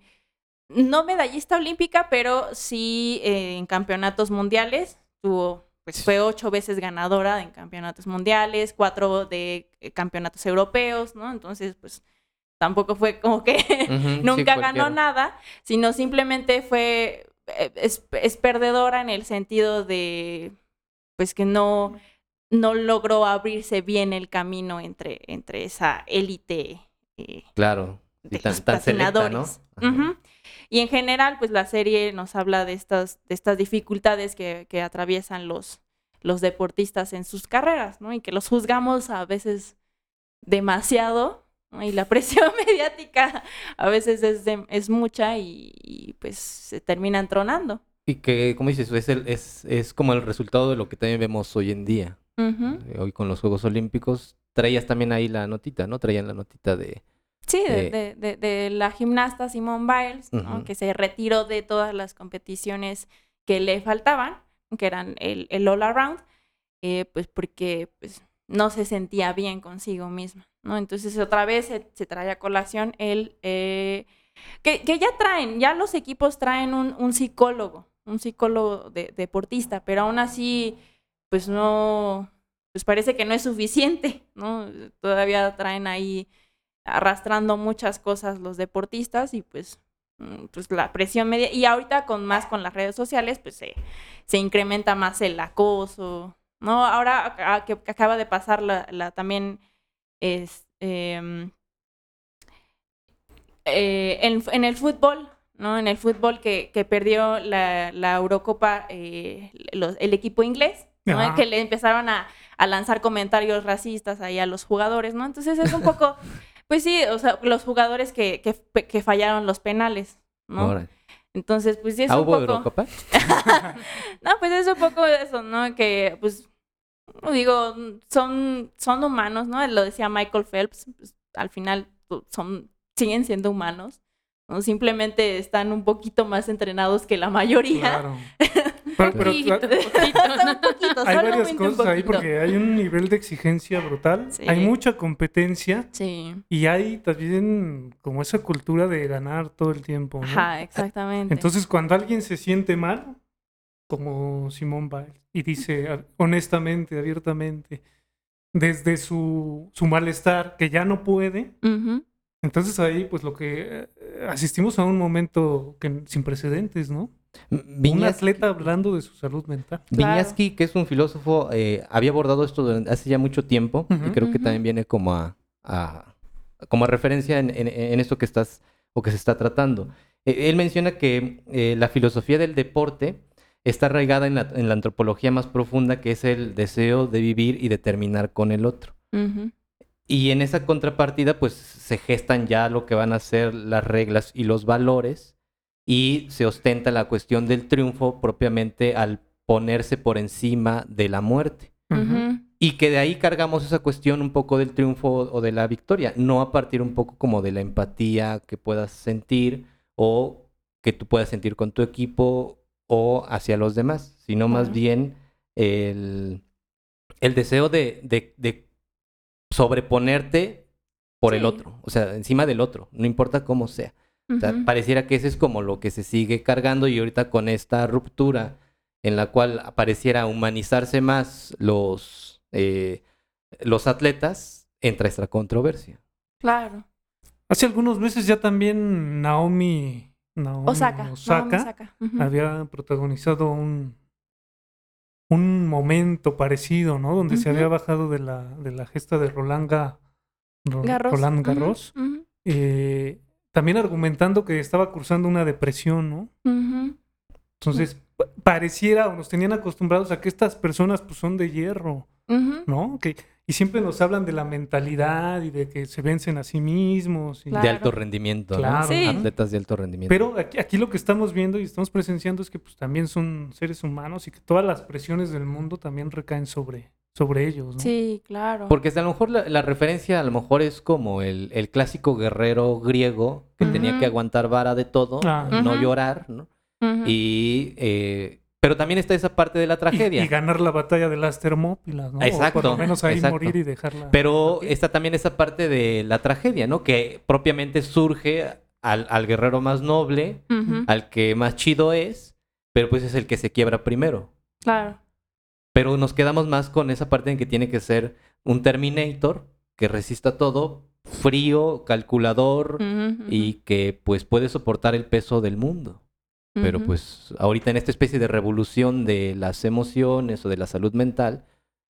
no medallista olímpica, pero sí eh, en campeonatos mundiales tuvo, pues fue ocho veces ganadora en campeonatos mundiales, cuatro de campeonatos europeos, ¿no? Entonces, pues tampoco fue como que nunca ganó nada, sino simplemente fue, es, es perdedora en el sentido de, pues que no, no logró abrirse bien el camino entre, entre esa élite. eh, Claro. Y de tan, los tan selecta, ¿no? patinadores. Ajá. Ujú. Y en general, pues la serie nos habla de estas, de estas dificultades que, que atraviesan los, los deportistas en sus carreras, ¿no? Y que los juzgamos a veces demasiado, ¿no? Y la presión mediática a veces es, de- es mucha y, y, pues se terminan tronando. Y que, como dices, es, el, es, es como el resultado de lo que también vemos hoy en día. Eh, Hoy con los Juegos Olímpicos. Traías también ahí la notita, ¿no? Traían la notita de... Sí, de, de- de- de la gimnasta Simone Biles, ¿no? Que se retiró de todas las competiciones que le faltaban, que eran el, el all around, eh, pues porque pues, no se sentía bien consigo misma, ¿no? Entonces otra vez se, se trae a colación el... eh, que, que ya traen, ya los equipos traen un, un psicólogo, un psicólogo de- deportista, pero aún así, pues no, pues parece que no es suficiente, ¿no? Todavía traen ahí arrastrando muchas cosas los deportistas y pues, mm, pues la presión media, y ahorita con más con las redes sociales, pues se, se incrementa más el acoso, ¿no? Ahora que acaba de pasar la, la también es em, eh, en, en el fútbol, ¿no? En el fútbol que, que perdió la, la Eurocopa eh, los- el equipo inglés, Que le empezaron a, a lanzar comentarios racistas ahí a los jugadores, ¿no? Entonces es un poco, pues sí, o sea, los jugadores que, que, que fallaron los penales, ¿no? Entonces, pues sí es ¿Ah, un hubo poco... Eurocopa? No, pues es un poco eso, ¿no? Que, pues, digo, son, son humanos, ¿no? Lo decía Michael Phelps, pues, al final son, siguen siendo humanos, ¿no? Simplemente están un poquito más entrenados que la mayoría. Claro. Pero- pero- Poquito, poquito, hay varias cosas ahí porque hay un nivel de exigencia brutal, Sí. hay mucha competencia Sí. y hay también como esa cultura de ganar todo el tiempo, ¿no? Ajá, exactamente. Entonces, cuando alguien se siente mal, como Simón Biles, y dice honestamente, abiertamente, desde su, su malestar, que ya no puede, entonces ahí pues lo que eh, asistimos a un momento que, sin precedentes, ¿no? Un Viñas- atleta hablando de su salud mental. Claro. Viñaski, que es un filósofo, eh, había abordado esto durante- hace ya mucho tiempo y creo que también viene como a, a- como a referencia en, en- en esto que estás o que se está tratando. Eh, él menciona que eh, la filosofía del deporte está arraigada en la, en la antropología más profunda, que es el deseo de vivir y de terminar con el otro. Y en esa contrapartida, pues se gestan ya lo que van a ser las reglas y los valores, y se ostenta la cuestión del triunfo propiamente al ponerse por encima de la muerte. Y que de ahí cargamos esa cuestión un poco del triunfo o de la victoria, no a partir un poco como de la empatía que puedas sentir o que tú puedas sentir con tu equipo o hacia los demás, sino más bien el, el deseo de, de- de sobreponerte por el otro, o sea, encima del otro, no importa cómo sea. O sea, Ujú. pareciera que ese es como lo que se sigue cargando y ahorita con esta ruptura en la cual pareciera humanizarse más los, eh, los atletas, entra esta controversia. Claro. Hace algunos meses ya también Naomi, Naomi Osaka. Osaka Naomi Osaka. Ujú. había protagonizado un, un momento parecido, ¿no? Donde se había bajado de la, de la gesta de Roland, Ga- Ro- Garros. Roland Garros, eh, también argumentando que estaba cursando una depresión, ¿no? Entonces, pa- pareciera o nos tenían acostumbrados a que estas personas pues son de hierro. ¿no? Que, y siempre nos hablan de la mentalidad y de que se vencen a sí mismos. y- Claro. De alto rendimiento, ¿no? Claro. Sí. Atletas de alto rendimiento. Pero aquí, aquí lo que estamos viendo y estamos presenciando es que pues también son seres humanos y que todas las presiones del mundo también recaen sobre, sobre ellos, ¿no? Sí, claro. Porque a lo mejor la, la referencia a lo mejor es como el, el clásico guerrero griego que tenía que aguantar vara de todo, Ah. no llorar, ¿no? Y, eh, pero también está esa parte de la tragedia. Y, ganar la batalla de las Termópilas, ¿no? O Exacto, por lo menos ahí exacto. morir y dejarla. Pero está también esa parte de la tragedia, ¿no? Que propiamente surge al, al guerrero más noble, al que más chido es, pero pues es el que se quiebra primero. Claro. Pero nos quedamos más con esa parte en que tiene que ser un Terminator que resista todo, frío, calculador y que pues puede soportar el peso del mundo. Pero pues ahorita en esta especie de revolución de las emociones o de la salud mental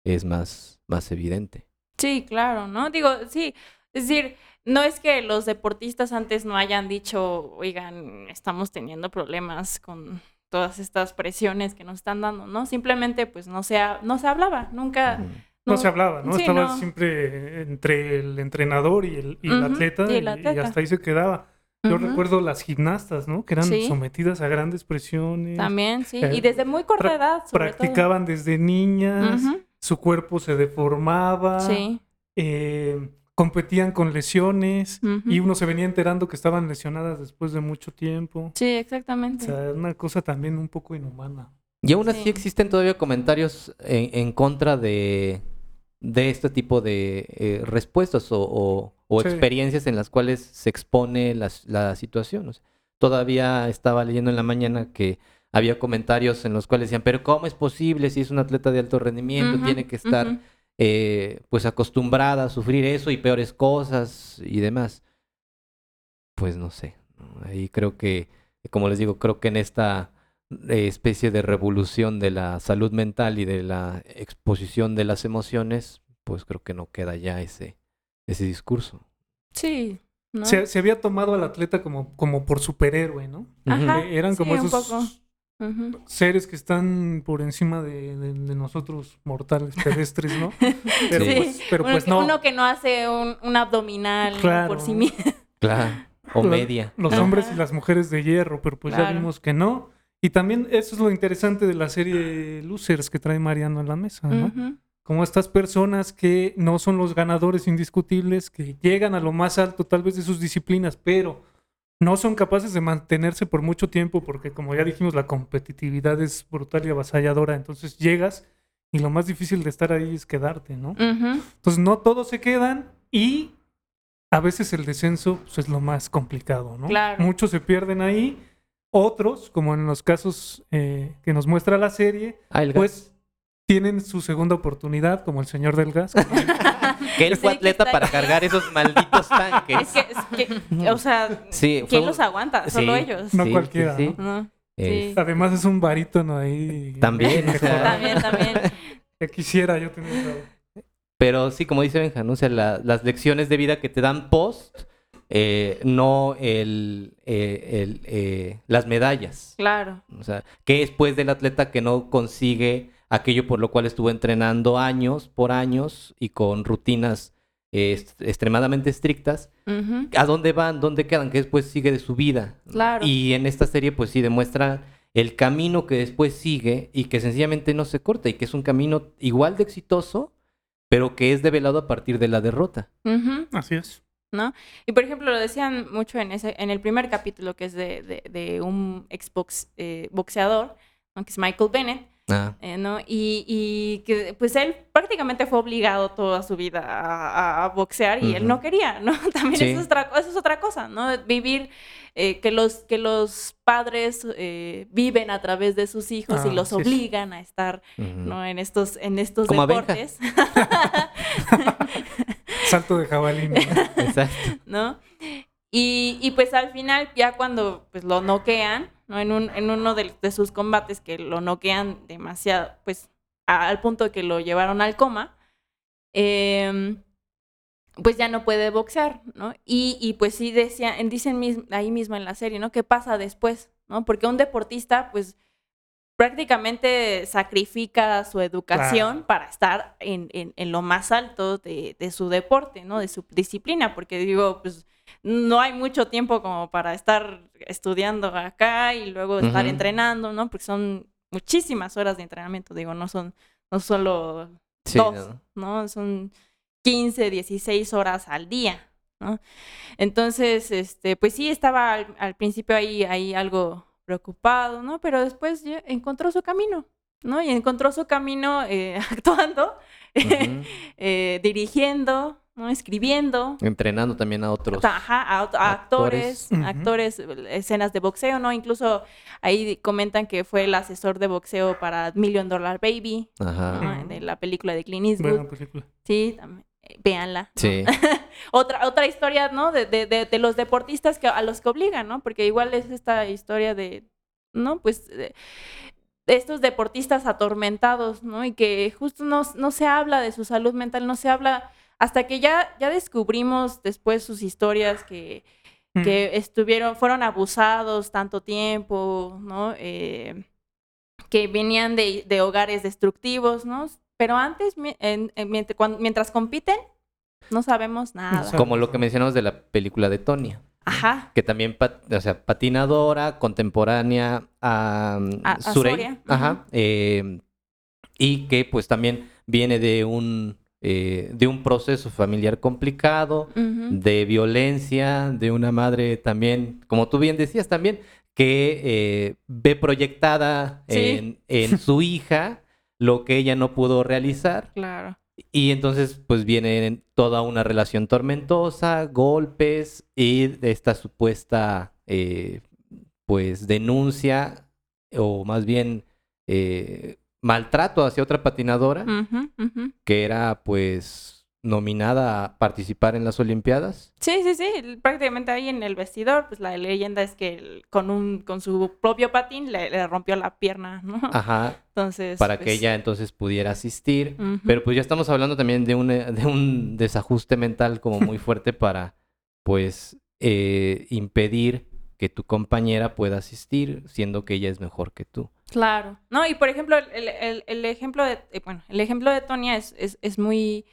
es más, más evidente. Sí, claro, ¿no? Digo, sí, es decir, no es que los deportistas antes no hayan dicho, oigan, estamos teniendo problemas con todas estas presiones que nos están dando, ¿no? Simplemente pues no se, ha- no se hablaba, nunca... No, se hablaba, ¿no? sí, Estaba no. siempre entre el entrenador y el, y el atleta y el y- y atleta. hasta ahí se quedaba. Yo recuerdo las gimnastas, ¿no? Que eran Sí. sometidas a grandes presiones. También, sí, Eh, y desde muy corta pra- edad, sobre todo. Practicaban desde niñas, su cuerpo se deformaba, Sí. eh, competían con lesiones y uno se venía enterando que estaban lesionadas después de mucho tiempo. Sí, O exactamente. sea, una cosa también un poco inhumana. Y aún así Sí. existen todavía comentarios en, en contra de, de este tipo de eh, respuestas o, o- o Sí. experiencias en las cuales se expone las- la situación. O sea, todavía estaba leyendo en la mañana que había comentarios en los cuales decían, pero ¿cómo es posible si es un atleta de alto rendimiento? Tiene que estar. Eh, pues acostumbrada a sufrir eso y peores cosas y demás. Pues no sé. Ahí creo que, como les digo, creo que en esta eh, especie de revolución de la salud mental y de la exposición de las emociones, pues creo que no queda ya ese, ese discurso. Sí, ¿no? Se, se había tomado al atleta como, como por superhéroe, ¿no? Ajá. Eh, Eran sí, como un esos seres que están por encima de, de- de nosotros mortales pedestres, ¿no? Pero, Sí. pues, pero uno, pues que, no. uno que no hace un, un abdominal. Claro. por sí mismo. Claro. O media. Los hombres y las mujeres de hierro, pero pues ya vimos que no. Y también eso es lo interesante de la serie Losers que trae Mariano en la mesa, ¿no? Como estas personas que no son los ganadores indiscutibles, que llegan a lo más alto tal vez de sus disciplinas, pero no son capaces de mantenerse por mucho tiempo porque como ya dijimos la competitividad es brutal y avasalladora, entonces llegas y lo más difícil de estar ahí es quedarte, ¿no? Entonces no todos se quedan y a veces el descenso pues, es lo más complicado, ¿no? Claro. Muchos se pierden ahí, otros, como en los casos eh, que nos muestra la serie, Ah, pues tienen su segunda oportunidad, como el señor del gas. que él sí, fue atleta para ahí. cargar esos malditos tanques. Es que, es que, o sea, Sí, ¿quién un- los aguanta? Solo sí. ellos. No cualquiera, ¿no? ¿no? Además es un barítono ahí. También, o sea. También, también. Que quisiera yo tener Pero sí, como dice Benjamín, o sea, la- las lecciones de vida que te dan post, eh, no el, eh, el, eh, las medallas. Claro. O sea, que es pues del atleta que no consigue aquello por lo cual estuvo entrenando años por años y con rutinas eh, est- extremadamente estrictas. ¿A dónde van? ¿Dónde quedan? Que después sigue de su vida. Claro. Y en esta serie pues sí demuestra el camino que después sigue y que sencillamente no se corta y que es un camino igual de exitoso, pero que es develado a partir de la derrota. Así es. ¿no? Y por ejemplo, lo decían mucho en ese, en el primer capítulo que es de, de, de un exbox eh, boxeador, ¿no? que es Michael Bennett, Ah, eh, ¿no? Y, y que pues él prácticamente fue obligado toda su vida a, boxear y él no quería, ¿no? También Sí. eso, es otra, eso es otra cosa, ¿no? Vivir, eh, que, los, que los padres eh, viven a través de sus hijos y Ah, los sí, sí. obligan a estar. ¿no? En estos, en estos Como deportes. Salto de jabalí. ¿no? Exacto. ¿no? Y, y pues al final, ya cuando pues lo noquean, ¿no? En, un, en uno de, de sus combates que lo noquean demasiado, pues a- al punto de que lo llevaron al coma, em, pues ya no puede boxear, ¿no? Y, y pues sí decía, en- dicen mis- ahí mismo en la serie, ¿no? ¿Qué pasa después? ¿No? Porque un deportista, pues prácticamente sacrifica su educación Claro. para estar en, en- en lo más alto de, de su deporte, ¿no? De su disciplina, porque digo, pues no hay mucho tiempo como para estar estudiando acá y luego estar entrenando, ¿no? Porque son muchísimas horas de entrenamiento, digo, no son, no solo Sí, dos, ¿no? ¿no? Son 15, 16 horas al día, ¿no? Entonces, este, pues sí estaba al, al principio ahí, ahí algo preocupado, ¿no? Pero después encontró su camino, ¿no? Y encontró su camino eh, actuando, eh, dirigiendo, ¿no? Escribiendo. Entrenando también a otros. Ajá, a, actores, Actores. actores, eh, escenas de boxeo, ¿no? Incluso ahí comentan que fue el asesor de boxeo para Million Dollar Baby, Ajá. ¿no? de la película de Clint Eastwood. Buena película. Sí, también. eh. Sí. otra, otra historia, ¿no? De, de, de, de los deportistas que, a los que obligan, ¿no? Porque igual es esta historia de, ¿no? Pues de, de estos deportistas atormentados, ¿no? Y que justo no, no se habla de su salud mental, no se habla hasta que ya, ya descubrimos después sus historias que, Mm. que estuvieron, fueron abusados tanto tiempo, ¿no? Eh, que venían de, de hogares destructivos, ¿no? Pero antes, mi- en- en- mientras, compiten, no sabemos nada. Como lo que mencionamos de la película de Tonya. Ajá. Que también, pat- o sea, patinadora, contemporánea a, um, A- Surey. Ajá. eh, y que pues también viene de un, eh, de un proceso familiar complicado, de violencia, de una madre también, como tú bien decías también, que eh, ve proyectada Sí. en, en su hija lo que ella no pudo realizar. Claro. Y entonces, pues viene toda una relación tormentosa, golpes y esta supuesta, eh, pues, denuncia o más bien eh, maltrato hacia otra patinadora que era, pues, nominada a participar en las Olimpiadas. Sí, sí, sí. Prácticamente ahí en el vestidor, pues la leyenda es que con un con su propio patín le, le rompió la pierna, ¿no? Ajá, Entonces. para que pues, ella entonces pudiera asistir. Pero pues ya estamos hablando también de un, eh, de un desajuste mental como muy fuerte para, pues, eh, impedir que tu compañera pueda asistir, siendo que ella es mejor que tú. Claro. No, y por ejemplo, el, el- el ejemplo de, eh, bueno, el ejemplo de Tonia es, es, es muy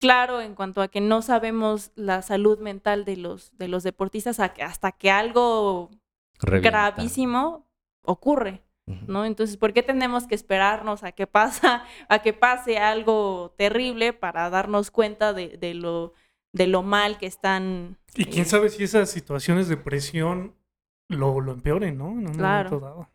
claro en cuanto a que no sabemos la salud mental de los, de los deportistas hasta que algo Revienta. gravísimo ocurre. ¿no? Entonces, ¿por qué tenemos que esperarnos a que pasa, a que pase algo terrible para darnos cuenta de, de lo de lo mal que están. Y quién eh, sabe si esas situaciones de presión lo, lo empeoren, ¿no? En un Claro. momento dado.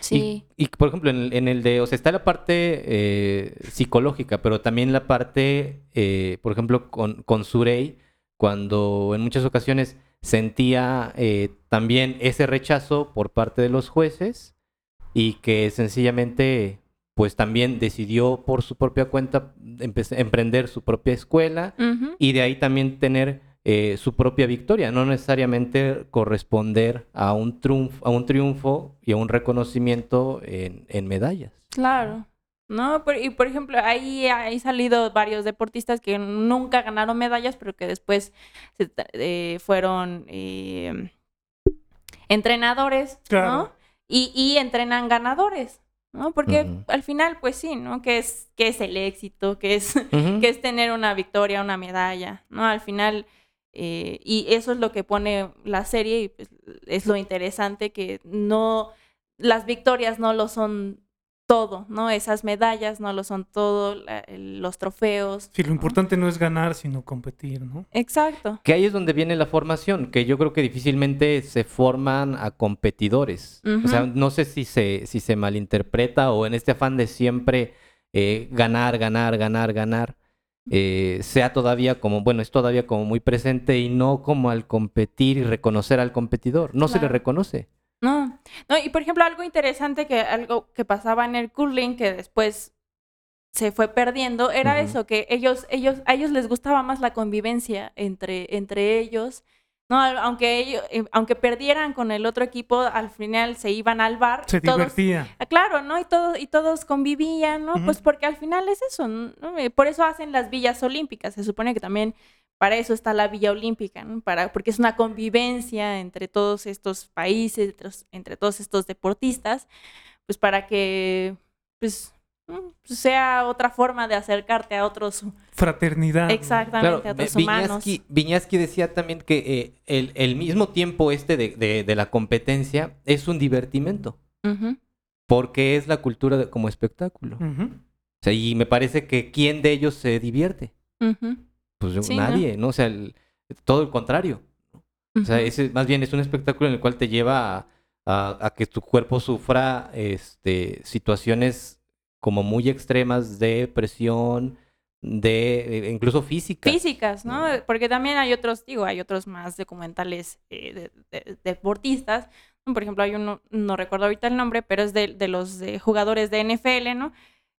Sí. Y, y, por ejemplo, en el, en el de, o sea, está la parte eh, psicológica, pero también la parte, eh, por ejemplo, con, con Surey, cuando en muchas ocasiones sentía eh, también ese rechazo por parte de los jueces y que sencillamente, pues también decidió por su propia cuenta emprender su propia escuela y de ahí también tener eh, su propia victoria, no necesariamente corresponder a un triunfo, a un triunfo y a un reconocimiento en, en medallas. Claro. No, Por- y por ejemplo, ahí hay salido varios deportistas que nunca ganaron medallas, pero que después se eh, fueron eh, entrenadores, Claro. ¿no? Y, y entrenan ganadores, ¿no? Porque al final, pues sí, ¿no? Que es, que es el éxito, que es, que es tener una victoria, una medalla, ¿no? Al final, eh, y eso es lo que pone la serie y pues, es lo interesante que no, las victorias no lo son todo, ¿no? Esas medallas no lo son todo, la- los trofeos. Sí, lo ¿no? importante no es ganar, sino competir, ¿no? Exacto. Que ahí es donde viene la formación, que yo creo que difícilmente se forman a competidores. O sea, no sé si se, si se malinterpreta o en este afán de siempre eh, ganar, ganar, ganar, ganar, eh, sea todavía como, bueno, es todavía como muy presente y no como al competir y reconocer al competidor. No se le reconoce. No, no, y por ejemplo, algo interesante que algo que pasaba en el curling que después se fue perdiendo era eso, que ellos, ellos, a ellos les gustaba más la convivencia entre, entre ellos. No, aunque ellos, eh, aunque perdieran con el otro equipo, al final se iban al bar. Se todos- divertía. Ah, Claro, ¿no? Y todos, y todos convivían, ¿no? Pues porque al final es eso, ¿no? Eh, Por eso hacen las villas olímpicas. Se supone que también para eso está la Villa Olímpica, ¿no? Para, porque es una convivencia entre todos estos países, entre, entre todos estos deportistas, pues para que, pues sea otra forma de acercarte a otros, Fraternidad. exactamente, a Vi- otros humanos. Viñaski, Viñaski decía también que eh, el, el mismo tiempo este de, de- de la competencia es un divertimento, porque es la cultura de- como espectáculo. Ujú. O sea, y me parece que ¿quién de ellos se divierte? Pues nadie, ¿no? O sea, el- todo el contrario. O sea, ese, más bien es un espectáculo en el cual te lleva a, a- a que tu cuerpo sufra este, situaciones como muy extremas de presión, de eh, incluso física. físicas, ¿no? Porque también hay otros, digo, hay otros más documentales eh, de, de- deportistas. Por ejemplo, hay uno, no recuerdo ahorita el nombre, pero es de, de los jugadores de NFL, ¿no?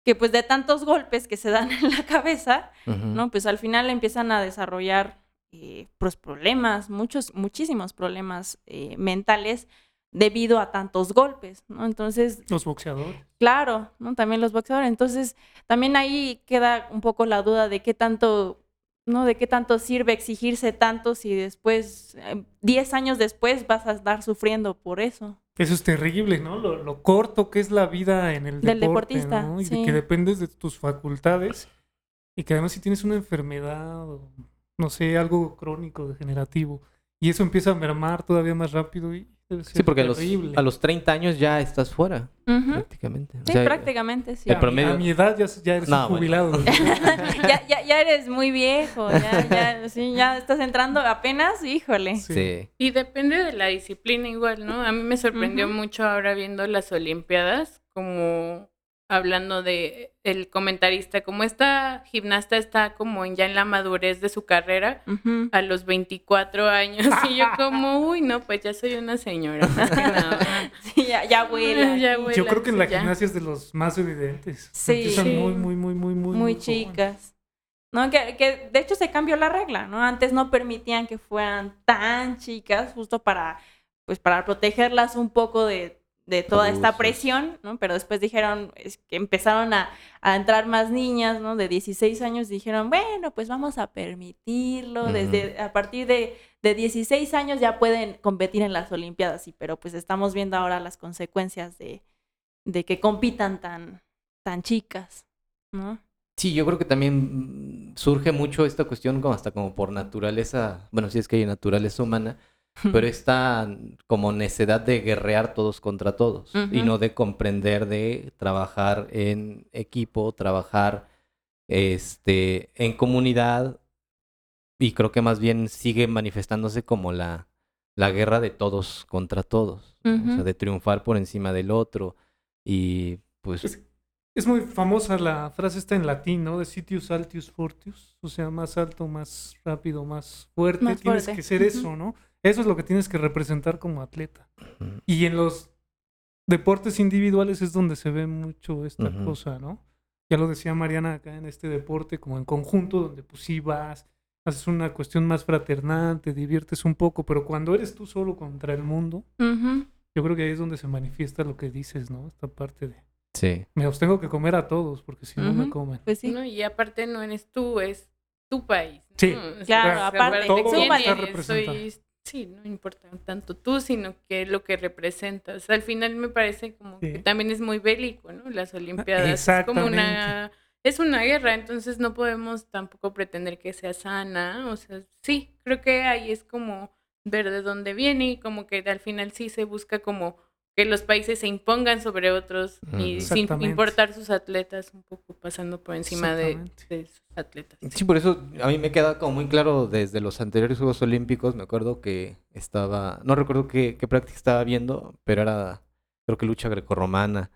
Que pues de tantos golpes que se dan en la cabeza, ¿no? Pues al final empiezan a desarrollar eh, pues problemas, muchos, muchísimos problemas eh, mentales debido a tantos golpes, ¿no? Entonces, Los boxeadores. Claro, ¿no? También los boxeadores. Entonces, también ahí queda un poco la duda de qué tanto, ¿no? De qué tanto sirve exigirse tanto si después, eh, 10 años después, vas a estar sufriendo por eso. Eso es terrible, ¿no? Lo, lo corto que es la vida en el Del deporte, deportista, ¿no? Y de que dependes de tus facultades y que además si tienes una enfermedad o, no sé, algo crónico, degenerativo, y eso empieza a mermar todavía más rápido y Sí, porque a los, a los 30 años ya estás fuera, prácticamente. O Sí, sea, prácticamente, sí. el a, mi- promedio- a mi edad ya, ya eres No, un jubilado. ya, ya, ya eres muy viejo, ya, ya, sí, ya estás entrando apenas, híjole. Sí. Sí. Y depende de la disciplina igual, ¿no? A mí me sorprendió mucho ahora viendo las Olimpiadas, como hablando de el comentarista, como esta gimnasta está como ya en la madurez de su carrera, a los 24 años, y yo como, uy, no, pues ya soy una señora. Sí, ya, ya vuela. Ya aquí. vuela. Yo creo que en la ya. gimnasia es de los más evidentes. Sí. Empiezan Sí. muy, muy, muy, muy, muy, muy chicas. ¿No? Que, que de hecho se cambió la regla, ¿no? Antes no permitían que fueran tan chicas, justo para, pues, para protegerlas un poco de, de toda esta presión, ¿no? Pero después dijeron, es que empezaron a, a entrar más niñas, ¿no? De 16 años, dijeron, bueno, pues vamos a permitirlo, desde, a partir de, de 16 años ya pueden competir en las Olimpiadas, sí, pero pues estamos viendo ahora las consecuencias de, de que compitan tan, tan chicas, ¿no? Sí, yo creo que también surge mucho esta cuestión como hasta como por naturaleza, bueno, sí es que hay naturaleza humana, pero esta como necedad de guerrear todos contra todos y no de comprender de trabajar en equipo, trabajar este en comunidad y creo que más bien sigue manifestándose como la, la guerra de todos contra todos, o sea, de triunfar por encima del otro y pues Es, es muy famosa la frase esta en latín, ¿no? De sitius altius fortius. O sea, más alto, más rápido, más fuerte. Más tienes que ser eso, ¿no? Eso es lo que tienes que representar como atleta. Y en los deportes individuales es donde se ve mucho esta cosa, ¿no? Ya lo decía Mariana acá en este deporte, como en conjunto, donde pues sí vas, haces una cuestión más fraternal, te diviertes un poco, pero cuando eres tú solo contra el mundo, yo creo que ahí es donde se manifiesta lo que dices, ¿no? Esta parte de, sí. me los tengo que comer a todos, porque si no me comen. Pues sí. ¿no? Y aparte no eres tú, es tu país. Sí. O sea, Claro, o sea, aparte, sí, no importa tanto tú, sino que lo que representas. Al final me parece como que también es muy bélico, ¿no? Las Olimpiadas es como una es una guerra, entonces no podemos tampoco pretender que sea sana, o sea, sí, creo que ahí es como ver de dónde viene y como que al final sí se busca como que los países se impongan sobre otros y sin importar sus atletas, un poco pasando por encima de, de sus atletas. Sí, por eso a mí me queda como muy claro desde los anteriores Juegos Olímpicos, me acuerdo que estaba, no recuerdo qué, qué práctica estaba viendo, pero era, creo que lucha grecorromana,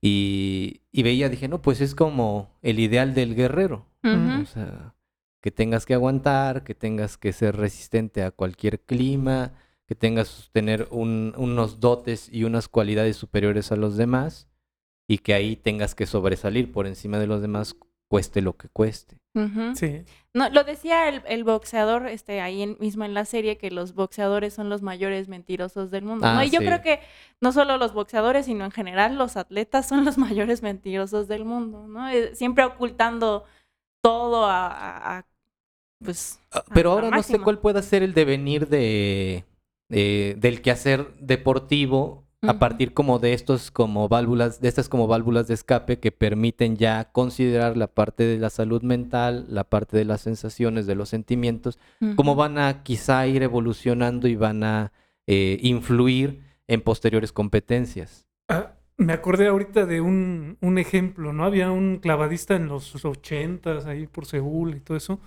y, y veía, dije, no, pues es como el ideal del guerrero, o sea, que tengas que aguantar, que tengas que ser resistente a cualquier clima, que tengas tener un- unos dotes y unas cualidades superiores a los demás, y que ahí tengas que sobresalir por encima de los demás, cueste lo que cueste. Sí. No, lo decía el, el boxeador este, ahí en- mismo en la serie, que los boxeadores son los mayores mentirosos del mundo. ¿no? Ah, Y yo sí. creo que no solo los boxeadores, sino en general los atletas son los mayores mentirosos del mundo, ¿no? Eh, Siempre ocultando todo a, a- a, pues... Ah, Pero a- ahora no sé cuál pueda ser el devenir de, de- del quehacer deportivo a partir como de estos como válvulas, de estas como válvulas de escape que permiten ya considerar la parte de la salud mental, la parte de las sensaciones, de los sentimientos, cómo van a quizá ir evolucionando y van a eh, influir en posteriores competencias. Ah, me acordé ahorita de un, un ejemplo, ¿no? Había un clavadista en los ochentas, ahí por Seúl y todo eso,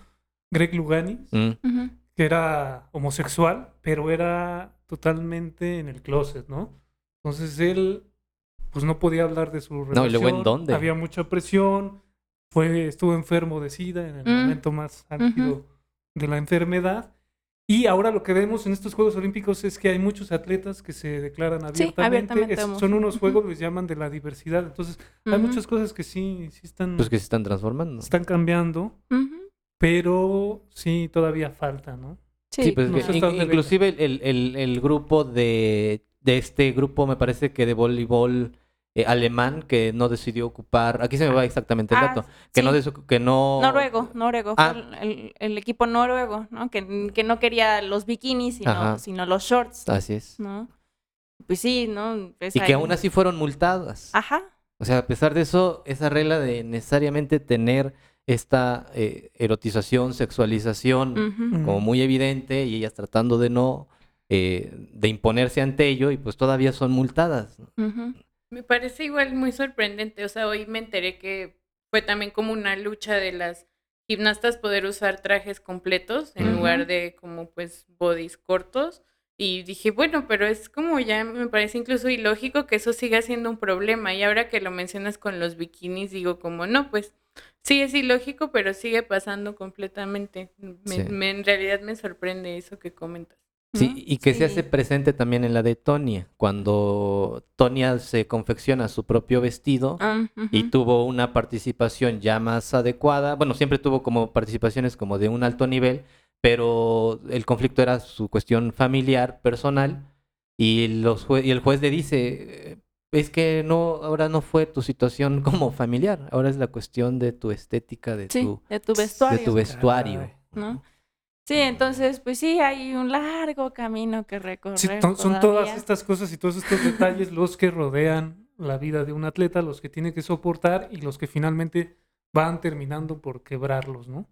Greg Lugani, Mm, Ujú. Que era homosexual, pero era totalmente en el closet, ¿no? Entonces él, pues no podía hablar de su relación. No, ¿y luego en dónde? Había mucha presión, fue, estuvo enfermo de SIDA en el Mm. momento más álgido de la enfermedad. Y ahora lo que vemos en estos Juegos Olímpicos es que hay muchos atletas que se declaran Sí, abiertamente. abiertamente Es- homo- son unos juegos, les llaman de la diversidad. Entonces, hay muchas cosas que sí, sí están, Pues que se están transformando. están cambiando, Ujú. Pero sí todavía falta, ¿no? Sí, pues no que in- inclusive el, el- el- el grupo de, de este grupo, me parece que de voleibol eh, alemán, que no decidió ocupar, aquí se me va exactamente el Ah, dato, que no sí. des- que no... Noruego, noruego, Ah. fue el, el- equipo noruego, ¿no? Que, que no quería los bikinis, Ajá. sino, sino los shorts, Así es. ¿no? Pues sí, ¿no? Pues Y que aún así fueron multadas. Ajá. O sea, a pesar de eso, esa regla de necesariamente tener esta eh, erotización, sexualización como muy evidente y ellas tratando de no, eh, de imponerse ante ello y pues todavía son multadas. Me parece igual muy sorprendente. O sea, hoy me enteré que fue también como una lucha de las gimnastas poder usar trajes completos en lugar de como pues bodies cortos. Y dije, bueno, pero es como ya me parece incluso ilógico que eso siga siendo un problema. Y ahora que lo mencionas con los bikinis, digo como, no, pues sí es ilógico, pero sigue pasando completamente. Me- Sí. me- en realidad me sorprende eso que comentas. Sí, y que se hace presente también en la de Tonia, cuando Tonia se confecciona su propio vestido Ah, y tuvo una participación ya más adecuada. Bueno, siempre tuvo como participaciones como de un alto nivel, pero el conflicto era su cuestión familiar, personal, y, los jue- y el juez le dice, es que no, ahora no fue tu situación como familiar, ahora es la cuestión de tu estética, de Sí, tu, de tu de vestuario. tu vestuario. Caray. ¿no? Sí, entonces, pues sí, hay un largo camino que recorrer. Sí, to- son todas estas cosas y todos estos detalles los que rodean la vida de un atleta, los que tiene que soportar y los que finalmente van terminando por quebrarlos, ¿no?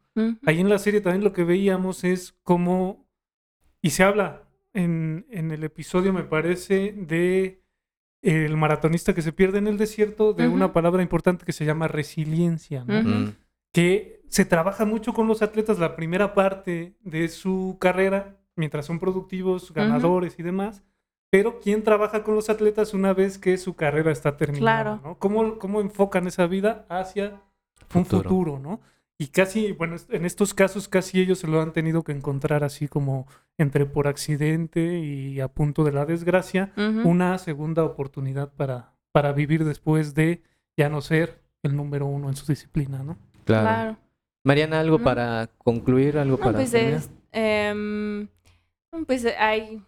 Ahí en la serie también lo que veíamos es cómo, y se habla en, en el episodio, me parece, de el maratonista que se pierde en el desierto, de una Ujú. palabra importante que se llama resiliencia, ¿no? Ujú. Mm, que se trabaja mucho con los atletas la primera parte de su carrera, mientras son productivos, ganadores y demás. Pero ¿quién trabaja con los atletas una vez que su carrera está terminada? ¿no? ¿Cómo, ¿Cómo enfocan esa vida hacia un futuro, ¿no? Y casi, bueno, en estos casos casi ellos se lo han tenido que encontrar así como entre por accidente y a punto de la desgracia, una segunda oportunidad para, para vivir después de ya no ser el número uno en su disciplina, ¿no? Claro. Mariana, ¿algo para concluir? ¿Algo para pues, em, pues hay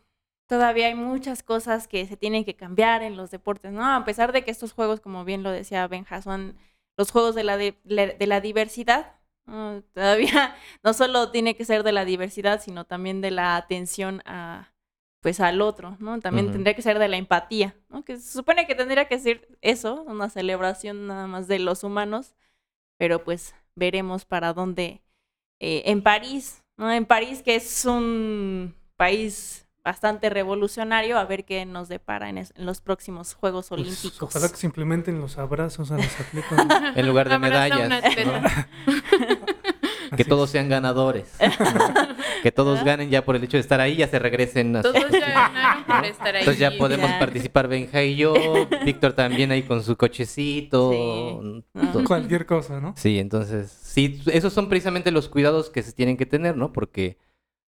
todavía hay muchas cosas que se tienen que cambiar en los deportes, ¿no? A pesar de que estos juegos, como bien lo decía Benja, son los juegos de la, de, la diversidad. todavía no solo tiene que ser de la diversidad, sino también de la atención a, pues al otro, ¿no? También tendría que ser de la empatía, ¿no? Que se supone que tendría que ser eso, una celebración nada más de los humanos, pero pues veremos para dónde. Eh, en París, ¿no? En París, que es un país bastante revolucionario, a ver qué nos depara en, los próximos Juegos pues, Olímpicos. ojalá que se implementen los abrazos a los atletas. en lugar de medallas. que todos sean ganadores. que todos ganen ya por el hecho de estar ahí, ya se regresen. A todos ya ganaron por estar ahí. Entonces ya podemos participar Benja y yo, Víctor también ahí con su cochecito. Cualquier cosa, ¿no? Sí, entonces, sí, esos son precisamente los cuidados que se tienen que tener, ¿no? Porque,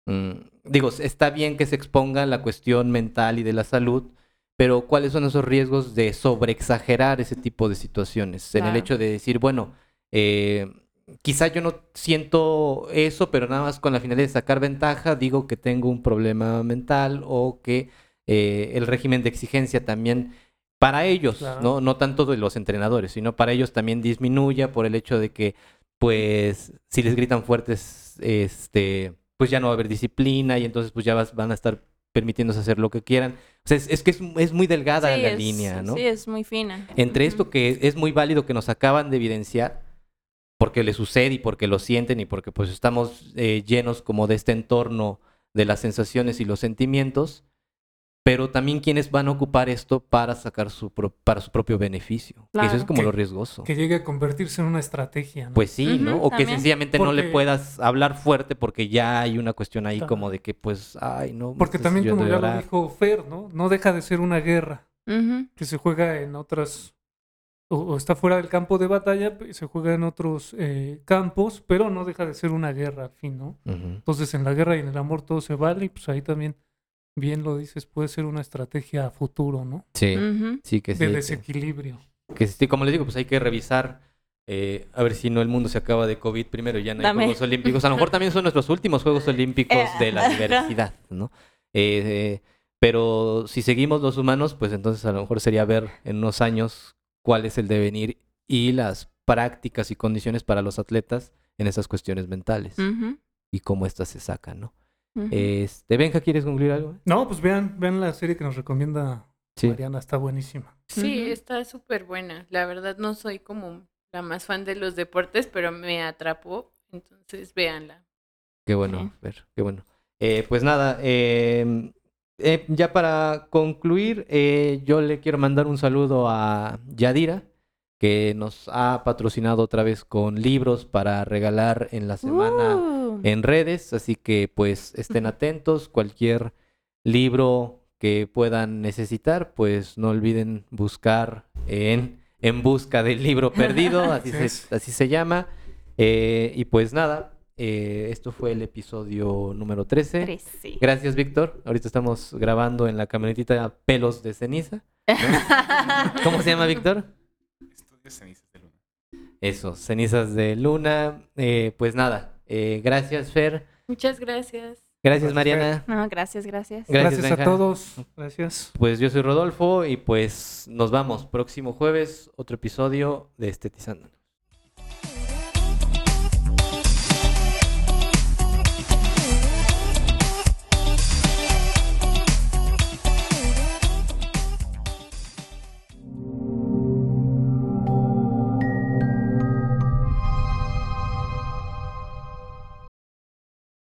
mm, digo, está bien que se exponga la cuestión mental y de la salud, pero ¿cuáles son esos riesgos de sobreexagerar ese tipo de situaciones? En el hecho de decir, bueno, eh, quizá yo no siento eso, pero nada más con la finalidad de sacar ventaja, digo que tengo un problema mental o que eh, el régimen de exigencia también para ellos, ¿no? No tanto de los entrenadores, sino para ellos también disminuya por el hecho de que, pues, si les gritan fuertes, este, pues ya no va a haber disciplina y entonces pues ya van a estar permitiéndose hacer lo que quieran. O sea, es, que es, muy delgada la línea, ¿no? Sí, es muy fina. Entre esto que es muy válido que nos acaban de evidenciar, porque le sucede y porque lo sienten y porque pues estamos eh, llenos como de este entorno de las sensaciones y los sentimientos, pero también quienes van a ocupar esto para sacar su para su propio beneficio. Eso es como lo riesgoso. Que llegue a convertirse en una estrategia. ¿no? Pues sí, ¿no? O que sencillamente no le puedas hablar fuerte porque ya hay una cuestión ahí como de que pues, ay, no. Porque también como ya lo dijo Fer, ¿no? No deja de ser una guerra que se juega en otras o, está fuera del campo de batalla, se juega en otros eh, campos, pero no deja de ser una guerra al fin, ¿no? Entonces en la guerra y en el amor todo se vale y pues ahí también, bien lo dices, puede ser una estrategia a futuro, ¿no? Sí, sí que sí. De desequilibrio. Que, sí, como le digo, pues hay que revisar eh, a ver si no el mundo se acaba de COVID primero y ya no hay Juegos Olímpicos. A lo mejor también son nuestros últimos Juegos Olímpicos de la diversidad, ¿no? Eh, pero si seguimos los humanos, pues entonces a lo mejor sería ver en unos años cuál es el devenir y las prácticas y condiciones para los atletas en esas cuestiones mentales y cómo éstas se sacan, ¿no? Este, Benja, ¿quieres concluir algo? No, pues vean, vean la serie que nos recomienda Mariana, está buenísima. Sí, está súper buena. La verdad no soy como la más fan de los deportes, pero me atrapó, entonces véanla. Qué bueno, ver, qué bueno. Eh, pues nada, eh, eh, ya para concluir, eh, yo le quiero mandar un saludo a Yadira, que nos ha patrocinado otra vez con libros para regalar en la semana uh. en redes, así que pues estén atentos, cualquier libro que puedan necesitar, pues no olviden buscar en En Busca del Libro Perdido, así, se, así se llama. Eh, y pues nada, eh, esto fue el episodio número 13. Gracias, Víctor. Ahorita estamos grabando en la camionetita Pelos de Ceniza. ¿Cómo se llama, Víctor? Cenizas de Luna. Eso, Cenizas de Luna. Eh, pues nada, eh, gracias, Fer. Muchas gracias. Gracias, Mariana. gracias, gracias. Gracias, a todos. Gracias. Pues yo soy Rodolfo y pues nos vamos. Próximo jueves, otro episodio de Estetizando.